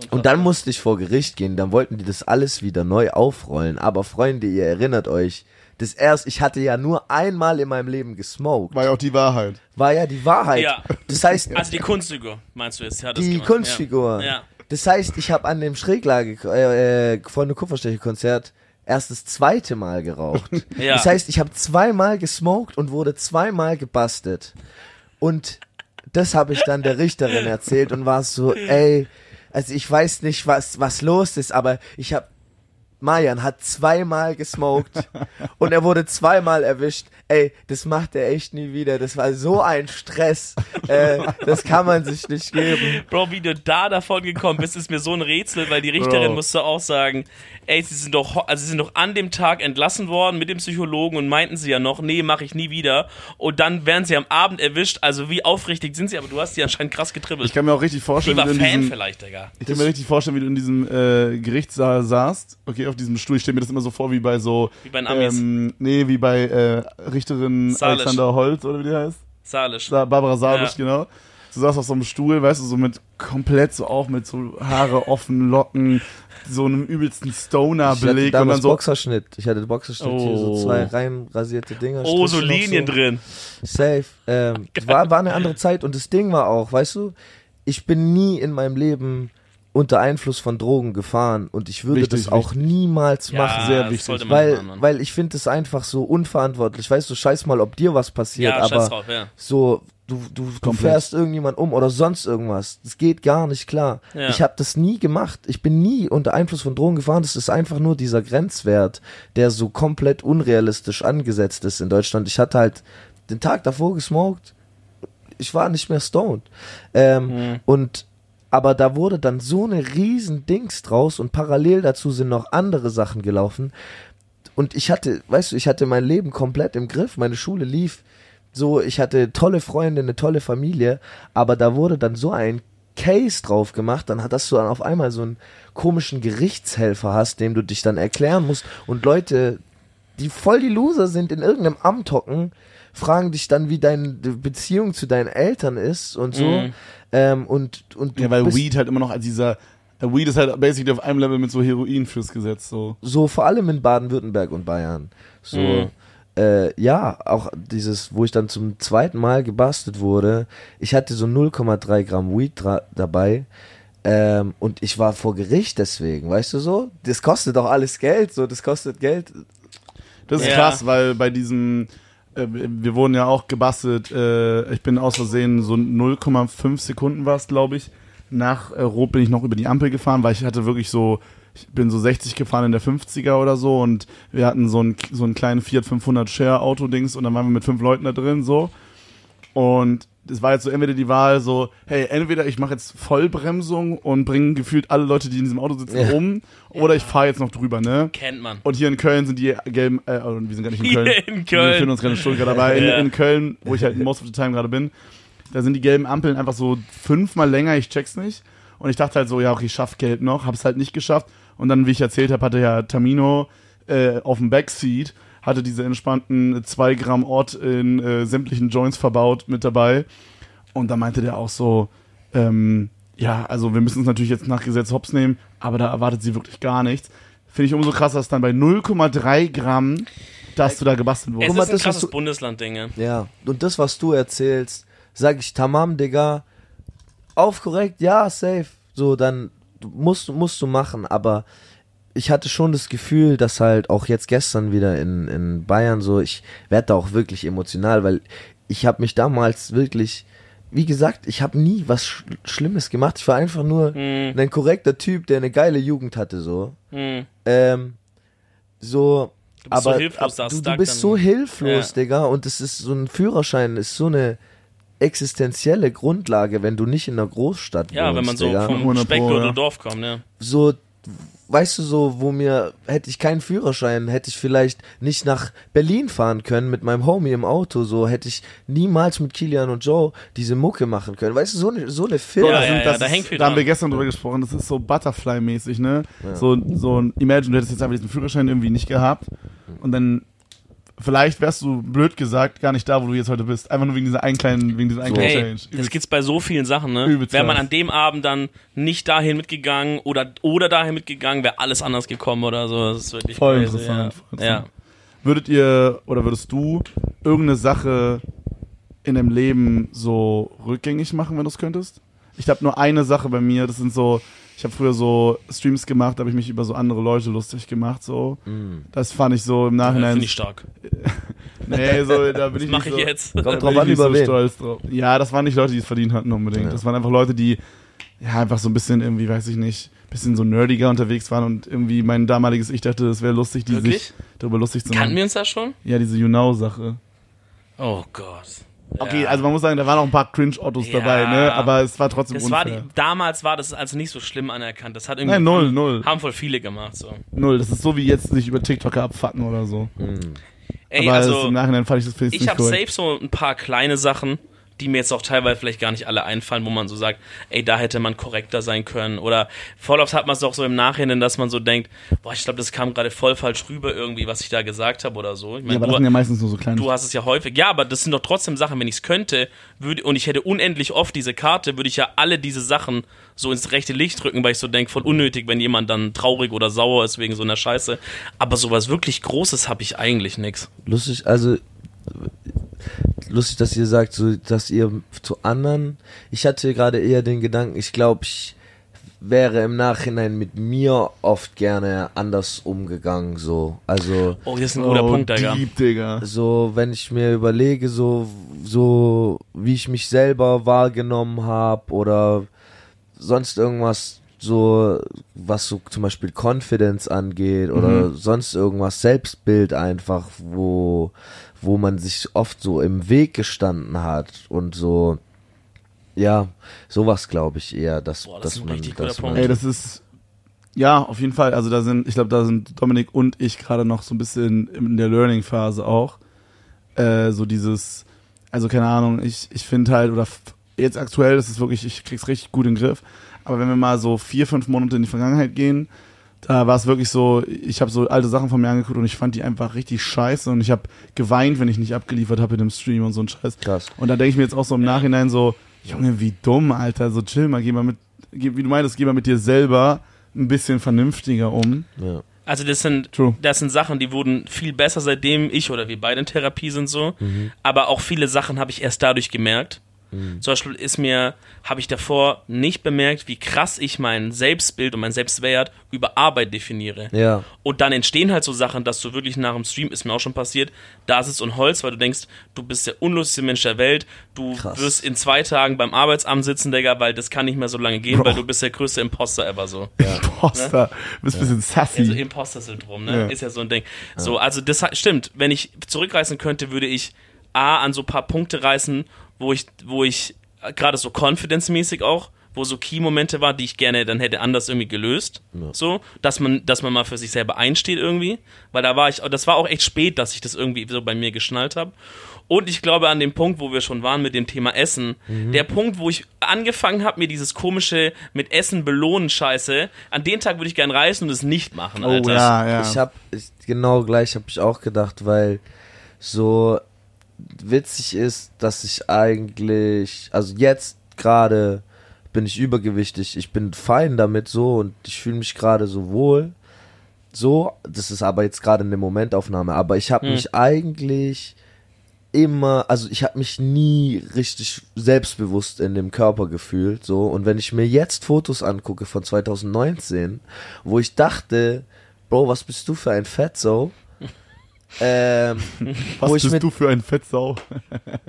Und dann musste ich vor Gericht gehen, dann wollten die das alles wieder neu aufrollen. Aber Freunde, ihr erinnert euch, das erst, ich hatte ja nur einmal in meinem Leben gesmoked. War ja auch die Wahrheit. War ja die Wahrheit. Ja. Das heißt, Also die Kunstfigur, meinst du jetzt? Ja, das die gemacht. Kunstfigur. Ja. Das heißt, ich habe an dem Schräglage äh, äh, von dem Kupferstecher-Konzert erst das zweite Mal geraucht. Ja. Das heißt, ich habe zweimal gesmoked und wurde zweimal gebastelt. Und das habe ich dann der Richterin erzählt und war so, ey, also ich weiß nicht, was, was los ist, aber ich habe Mayan hat zweimal gesmoked und er wurde zweimal erwischt. Ey, das macht er echt nie wieder. Das war so ein Stress. Äh, das kann man sich nicht geben. Bro, wie du da davon gekommen bist, ist mir so ein Rätsel, weil die Richterin Bro. musste auch sagen, ey, sie sind doch, ho- also sie sind doch an dem Tag entlassen worden mit dem Psychologen und meinten sie ja noch, nee, mache ich nie wieder. Und dann werden sie am Abend erwischt. Also wie aufrichtig sind sie? Aber du hast die anscheinend krass getribbelt. Ich kann mir auch richtig vorstellen, wie du in Fan diesem, vielleicht, Digga. ich kann mir richtig vorstellen, wie du in diesem äh, Gerichtssaal saßt. Okay, auf diesem Stuhl. Ich stelle mir das immer so vor, wie bei so. Wie bei den Amis. Ähm, nee, wie bei äh, Richterin Salisch. Alexander Holz, oder wie die heißt? Salisch. Sa Barbara Salisch, Ja. genau. Du saßt auf so einem Stuhl, weißt du, so mit komplett so auch mit so Haare offen, Locken, so einem übelsten Ich hatte Stoner-Beleg und dann so. Boxerschnitt. Ich hatte Boxerschnitt hier, so Oh. zwei rein rasierte Dinger. Oh, so Linien drin. Safe. Ähm, war, war eine andere Zeit und das Ding war auch, weißt du, ich bin nie in meinem Leben unter Einfluss von Drogen gefahren und ich würde Wichtig, das auch niemals machen. sehr das wichtig. Weil, machen, Mann. weil ich finde es einfach so unverantwortlich. Weißt du, scheiß mal, ob dir was passiert, ja, aber drauf, ja. so, du, du, du fährst irgendjemand um oder sonst irgendwas. Das geht gar nicht klar. Ja. Ich habe das nie gemacht. Ich bin nie unter Einfluss von Drogen gefahren. Das ist einfach nur dieser Grenzwert, der so komplett unrealistisch angesetzt ist in Deutschland. Ich hatte halt den Tag davor gesmoked. Ich war nicht mehr stoned. Ähm, Hm. Und aber da wurde dann so eine riesen Dings draus und parallel dazu sind noch andere Sachen gelaufen. Und ich hatte, weißt du, ich hatte mein Leben komplett im Griff. Meine Schule lief so, ich hatte tolle Freunde, eine tolle Familie, aber da wurde dann so ein Case drauf gemacht, dann dass du dann auf einmal so einen komischen Gerichtshelfer hast, dem du dich dann erklären musst und Leute, die voll die Loser sind, in irgendeinem Amt hocken, fragen dich dann, wie deine Beziehung zu deinen Eltern ist und so. Mhm. Ähm, und, und du Ja, weil bist Weed halt immer noch als dieser. äh, Weed ist halt basically auf einem Level mit so Heroin fürs Gesetz. So. so vor allem in Baden-Württemberg und Bayern. So, Mhm. äh, ja, auch dieses, wo ich dann zum zweiten Mal gebastelt wurde, ich hatte so 0,3 Gramm Weed dabei. Ähm, und ich war vor Gericht deswegen, weißt du so? Das kostet doch alles Geld, so, das kostet Geld. Das ist Ja. krass, weil bei diesem, äh, wir wurden ja auch gebastelt, äh, ich bin aus Versehen so 0,5 Sekunden war es, glaube ich. Nach äh, Rot bin ich noch über die Ampel gefahren, weil ich hatte wirklich so, ich bin so 60 gefahren in der 50er oder so und wir hatten so einen so einen kleinen Fiat 500 Share Auto Dings und dann waren wir mit fünf Leuten da drin so und es war jetzt so entweder die Wahl so, hey, entweder ich mache jetzt Vollbremsung und bringe gefühlt alle Leute, die in diesem Auto sitzen, Ja. um, oder ich fahre jetzt noch drüber, ne? Kennt man. Und hier in Köln sind die gelben, äh, oh, wir sind gar nicht in Hier Köln. in Wir Köln. befinden uns gerade in Stuttgart, aber in, Ja. in Köln, wo ich halt most of the time gerade bin, da sind die gelben Ampeln einfach so fünfmal länger, ich check's nicht. Und ich dachte halt so, ja, okay, ich schaff Geld noch, hab's halt nicht geschafft. Und dann, wie ich erzählt habe, hatte ja Tamino äh, auf dem Backseat, hatte diese entspannten 2 Gramm Ort in äh, sämtlichen Joints verbaut mit dabei. Und da meinte der auch so, ähm, ja, also wir müssen uns natürlich jetzt nach Gesetz hops nehmen, aber da erwartet sie wirklich gar nichts. Finde ich umso krasser, dass dann bei 0,3 Gramm, dass du da gebastelt Es wurdest. Mal, ist ein das, was krasses du- Bundesland-Ding. ja. Ja, und das, was du erzählst, sag ich tamam, Digga, auf korrekt, ja, safe. So, dann musst, du- musst du machen, aber ich hatte schon das Gefühl, dass halt auch jetzt gestern wieder in, in Bayern so, ich werde da auch wirklich emotional, weil ich habe mich damals wirklich, wie gesagt, ich habe nie was Sch Schlimmes gemacht. Ich war einfach nur Hm, ein korrekter Typ, der eine geile Jugend hatte, so. hm. Ähm, so, Du bist so aber hilflos, ab, da du, du bist dann. so hilflos, Ja. Digga, und es ist so ein Führerschein, ist so eine existenzielle Grundlage, wenn du nicht in einer Großstadt Ja, wohnst, wenn man so Digga. vom 100 Pro, Speckgürtel ja. Dorf kommt, ja. so weißt du so, wo mir hätte ich keinen Führerschein, hätte ich vielleicht nicht nach Berlin fahren können mit meinem Homie im Auto, so hätte ich niemals mit Kilian und Joe diese Mucke machen können. Weißt du, so eine so eine Film. Ja, ja, ja, da hängt viel Da haben wir gestern drüber gesprochen, das ist so Butterfly-mäßig, ne? So, so ein, imagine, du hättest jetzt einfach diesen Führerschein irgendwie nicht gehabt und dann vielleicht wärst du, blöd gesagt, gar nicht da, wo du jetzt heute bist. Einfach nur wegen dieser einen kleinen, wegen dieser einen kleinen Ey, Change. das gibt's bei so vielen Sachen, ne? Übelst Wäre man an dem Abend dann nicht dahin mitgegangen oder, oder dahin mitgegangen, wäre alles anders gekommen oder so. Das ist wirklich Voll crazy, interessant, voll Ja. ja. interessant. Würdet ihr oder würdest du irgendeine Sache in deinem Lem so rückgängig machen, wenn du es könntest? Ich habe nur eine Sache bei mir, das sind so, ich habe früher so Streams gemacht, da habe ich mich über so andere Leute lustig gemacht, so. Mm. Das fand ich so im Ja, Nachhinein. Finde ich stark. nee, so, da bin Das ich mache nicht ich so, jetzt. Da Kommt bin drauf ich an, über so wen. stolz drauf. Ja, das waren nicht Leute, die es verdient hatten unbedingt. Ja. Das waren einfach Leute, die ja einfach so ein bisschen irgendwie, weiß ich nicht, bisschen so nerdiger unterwegs waren und irgendwie mein damaliges Ich dachte, es wäre lustig, die Wirklich? sich darüber lustig zu Kannten machen. wir uns da schon? Ja, diese You Know-Sache. Oh Gott. Okay, Ja. also man muss sagen, da waren auch ein paar Cringe-Ottos Ja. dabei, ne? Aber es war trotzdem Das war unfair. die, damals war das also nicht so schlimm anerkannt. Das hat irgendwie Nein, null, haben, null. haben voll viele gemacht so. Null. Das ist so wie jetzt sich über TikToker abfacken oder so. Ey, Aber also im Nachhinein fand ich das ich habe safe so ein paar kleine Sachen, die mir jetzt auch teilweise vielleicht gar nicht alle einfallen, wo man so sagt, ey, da hätte man korrekter sein können. Oder voll oft hat man es auch so im Nachhinein, dass man so denkt, boah, ich glaube, das kam gerade voll falsch rüber irgendwie, was ich da gesagt habe oder so. Ich Ja, meine, aber das du, sind ja meistens nur so kleine. du hast es ja häufig, ja, aber das sind doch trotzdem Sachen, wenn ich es könnte, würde und ich hätte unendlich oft diese Karte, würde ich ja alle diese Sachen so ins rechte Licht drücken, weil ich so denke, voll unnötig, wenn jemand dann traurig oder sauer ist wegen so einer Scheiße. Aber sowas wirklich Großes habe ich eigentlich nix. Lustig, also lustig, dass ihr sagt, so, dass ihr zu anderen. Ich hatte gerade eher den Gedanken, ich glaube, ich wäre im Nachhinein mit mir oft gerne anders umgegangen, so. Also, Oh, das ist ein guter oh, Punkt, Digga. Deep, Digga. so, wenn ich mir überlege, so, so, wie ich mich selber wahrgenommen habe oder sonst irgendwas, so, was so zum Beispiel Confidence angeht oder sonst irgendwas, Selbstbild einfach, wo, wo man sich oft so im Weg gestanden hat und so, ja, sowas glaube ich eher, dass, Boah, das dass ist man, richtig dass man. Ey, das ist. Ja, auf jeden Fall. Also da sind, ich glaube, da sind Dominik und ich gerade noch so ein bisschen in der Learning-Phase auch. Äh, so dieses, also keine Ahnung, ich, ich finde halt, oder jetzt aktuell ist es wirklich, ich krieg's richtig gut in den Griff. Aber wenn wir mal so vier, fünf Monate in die Vergangenheit gehen, da war es wirklich so, ich habe so alte Sachen von mir angeguckt und ich fand die einfach richtig scheiße und ich habe geweint, wenn ich nicht abgeliefert habe in dem Stream und so ein Scheiß. Krass. Und da denke ich mir jetzt auch so im Nachhinein so, Junge, wie dumm, Alter, so chill mal, geh mal mit, geh, wie du meinst, geh mal mit dir selber ein bisschen vernünftiger um. Ja. Also das sind, True. das sind Sachen, die wurden viel besser, seitdem ich oder wir beide in Therapie sind so. Aber auch viele Sachen habe ich erst dadurch gemerkt. Zum Beispiel ist mir, habe ich davor nicht bemerkt, wie krass ich mein Selbstbild und mein Selbstwert über Arbeit definiere. Ja. Und dann entstehen halt so Sachen, dass du wirklich nach dem Stream, ist mir auch schon passiert, da sitzt und holst, weil du denkst, du bist der unlustigste Mensch der Welt, du Krass. wirst in zwei Tagen beim Arbeitsamt sitzen, Digga, weil das kann nicht mehr so lange gehen, Bro. weil du bist der größte Imposter ever so. Poster, bist ein bisschen sassy. Also Imposter-Syndrom, ne? Ja. Ist ja so ein Ding. So, also das stimmt. Wenn ich zurückreißen könnte, würde ich A an so ein paar Punkte reißen, wo ich, wo ich äh, gerade so confidence-mäßig auch wo so Key-Momente war, die ich gerne dann hätte anders irgendwie gelöst. So, dass man, dass man mal für sich selber einsteht irgendwie. Weil da war ich, das war auch echt spät, dass ich das irgendwie so bei mir geschnallt habe. Und ich glaube an dem Punkt, wo wir schon waren mit dem Thema Essen, der Punkt, wo ich angefangen habe, mir dieses komische mit Essen belohnen Scheiße, an den Tag würde ich gern reisen und es nicht machen, Alter. Oh ja, ja. Ich habe genau gleich habe ich auch gedacht, weil so witzig ist, dass ich eigentlich, also jetzt gerade bin ich übergewichtig, ich bin fein damit so und ich fühle mich gerade so wohl. So, das ist aber jetzt gerade eine Momentaufnahme, aber ich habe Hm. mich eigentlich immer, also ich habe mich nie richtig selbstbewusst in dem Körper gefühlt, so und wenn ich mir jetzt Fotos angucke von 2019, wo ich dachte, Bro, was bist du für ein Fetzo? Ähm, Was bist mit, du für ein Fettsau?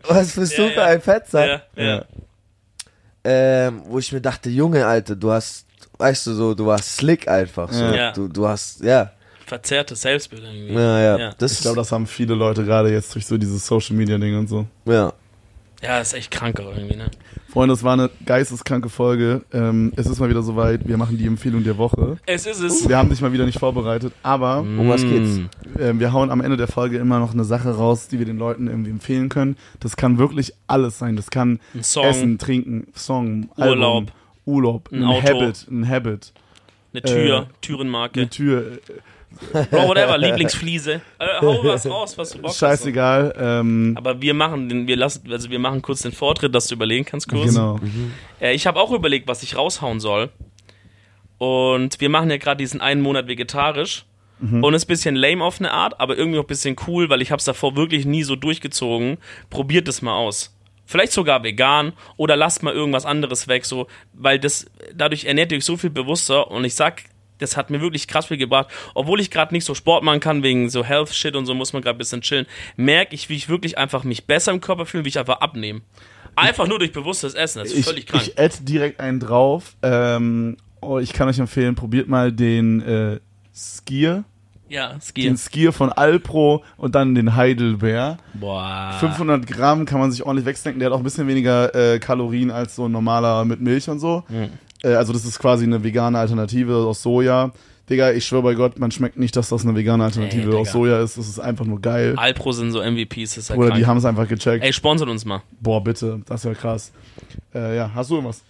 was bist Ja, du für ja. ein Fetzer? Ja, ja. ähm, wo ich mir dachte, Junge, Alter, du hast, weißt du so, du warst slick einfach, so, Ja. du, du hast, ja, Verzerrtes Selbstbild irgendwie. ja, ja, Ja. das Ich glaube, das haben viele Leute gerade jetzt durch so dieses Social Media Ding und so. ja, Ja, ist echt krank auch irgendwie, ne? Freunde, es war eine geisteskranke Folge. Ähm, es ist mal wieder soweit. Wir machen die Empfehlung der Woche. Es ist es. Wir haben dich mal wieder nicht vorbereitet, aber um was geht's? ähm, wir hauen am Ende der Folge immer noch eine Sache raus, die wir den Leuten irgendwie empfehlen können. Das kann wirklich alles sein. Das kann Ein Song, Essen, Trinken, Song, Urlaub. Album, Urlaub, Ein ein, Auto. Habit, ein Habit, eine Tür, äh, Türenmarke. eine Tür. Bro, whatever, Lieblingsfliese. Äh, hau was raus, was du Bock hast. Scheißegal. Ähm, Aber wir machen den, wir lassen, also wir machen kurz den Vortritt, dass du überlegen kannst kurz. genau. Äh, ich habe auch überlegt, was ich raushauen soll. Und wir machen ja gerade diesen einen Monat vegetarisch. Und ist ein bisschen lame auf eine Art, aber irgendwie auch ein bisschen cool, weil ich habe es davor wirklich nie so durchgezogen. Probiert es mal aus. Vielleicht sogar vegan oder lasst mal irgendwas anderes weg, so, weil das dadurch ernährt ihr euch so viel bewusster und ich sag, das hat mir wirklich krass viel gebracht. Obwohl ich gerade nicht so Sport machen kann, wegen so Health Shit und so muss man gerade ein bisschen chillen, merke ich, wie ich wirklich einfach mich besser im Körper fühle, wie ich einfach abnehme. Einfach nur durch bewusstes Essen, das ist Ich, völlig krank. ich add direkt einen drauf. Ähm, oh, ich kann euch empfehlen, probiert mal den äh, Skier. ja, Ski. Den Skier von Alpro und dann den Heidelbeer. Boah. 500 Gramm kann man sich ordentlich wegsnacken. Der hat auch ein bisschen weniger äh, Kalorien als so ein normaler mit Milch und so. Äh, also das ist quasi eine vegane Alternative aus Soja. Digga, ich schwöre bei Gott, man schmeckt nicht, dass das eine vegane Alternative Ey, aus. Soja ist. Das ist einfach nur geil. Alpro sind so MVPs, das ist ja Oder die krank. haben es einfach gecheckt. Ey, sponsert uns mal. Boah, bitte, das wäre krass. Äh, ja, hast du irgendwas?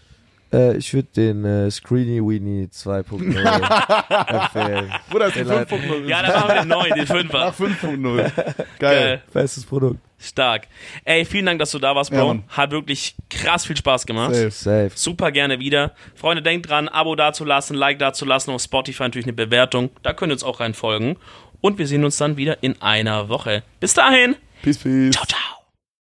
Äh, ich würde den äh, Screeny Weenie 2.0 empfehlen. Bruder, ist die Ey, Leute. 5.0. Ja, dann machen wir den neuen, den Fünfer. Nach 5.0. Geil. Geil. Bestes Produkt. Stark. Ey, vielen Dank, dass du da warst, Ja, Bro. Mann. Hat wirklich krass viel Spaß gemacht. Safe. Safe. Super gerne wieder. Freunde, denkt dran, Abo dazulassen, Like dazulassen, auf Spotify natürlich eine Bewertung. Da könnt ihr uns auch rein folgen. Und wir sehen uns dann wieder in einer Woche. Bis dahin. Peace, peace. Ciao, ciao.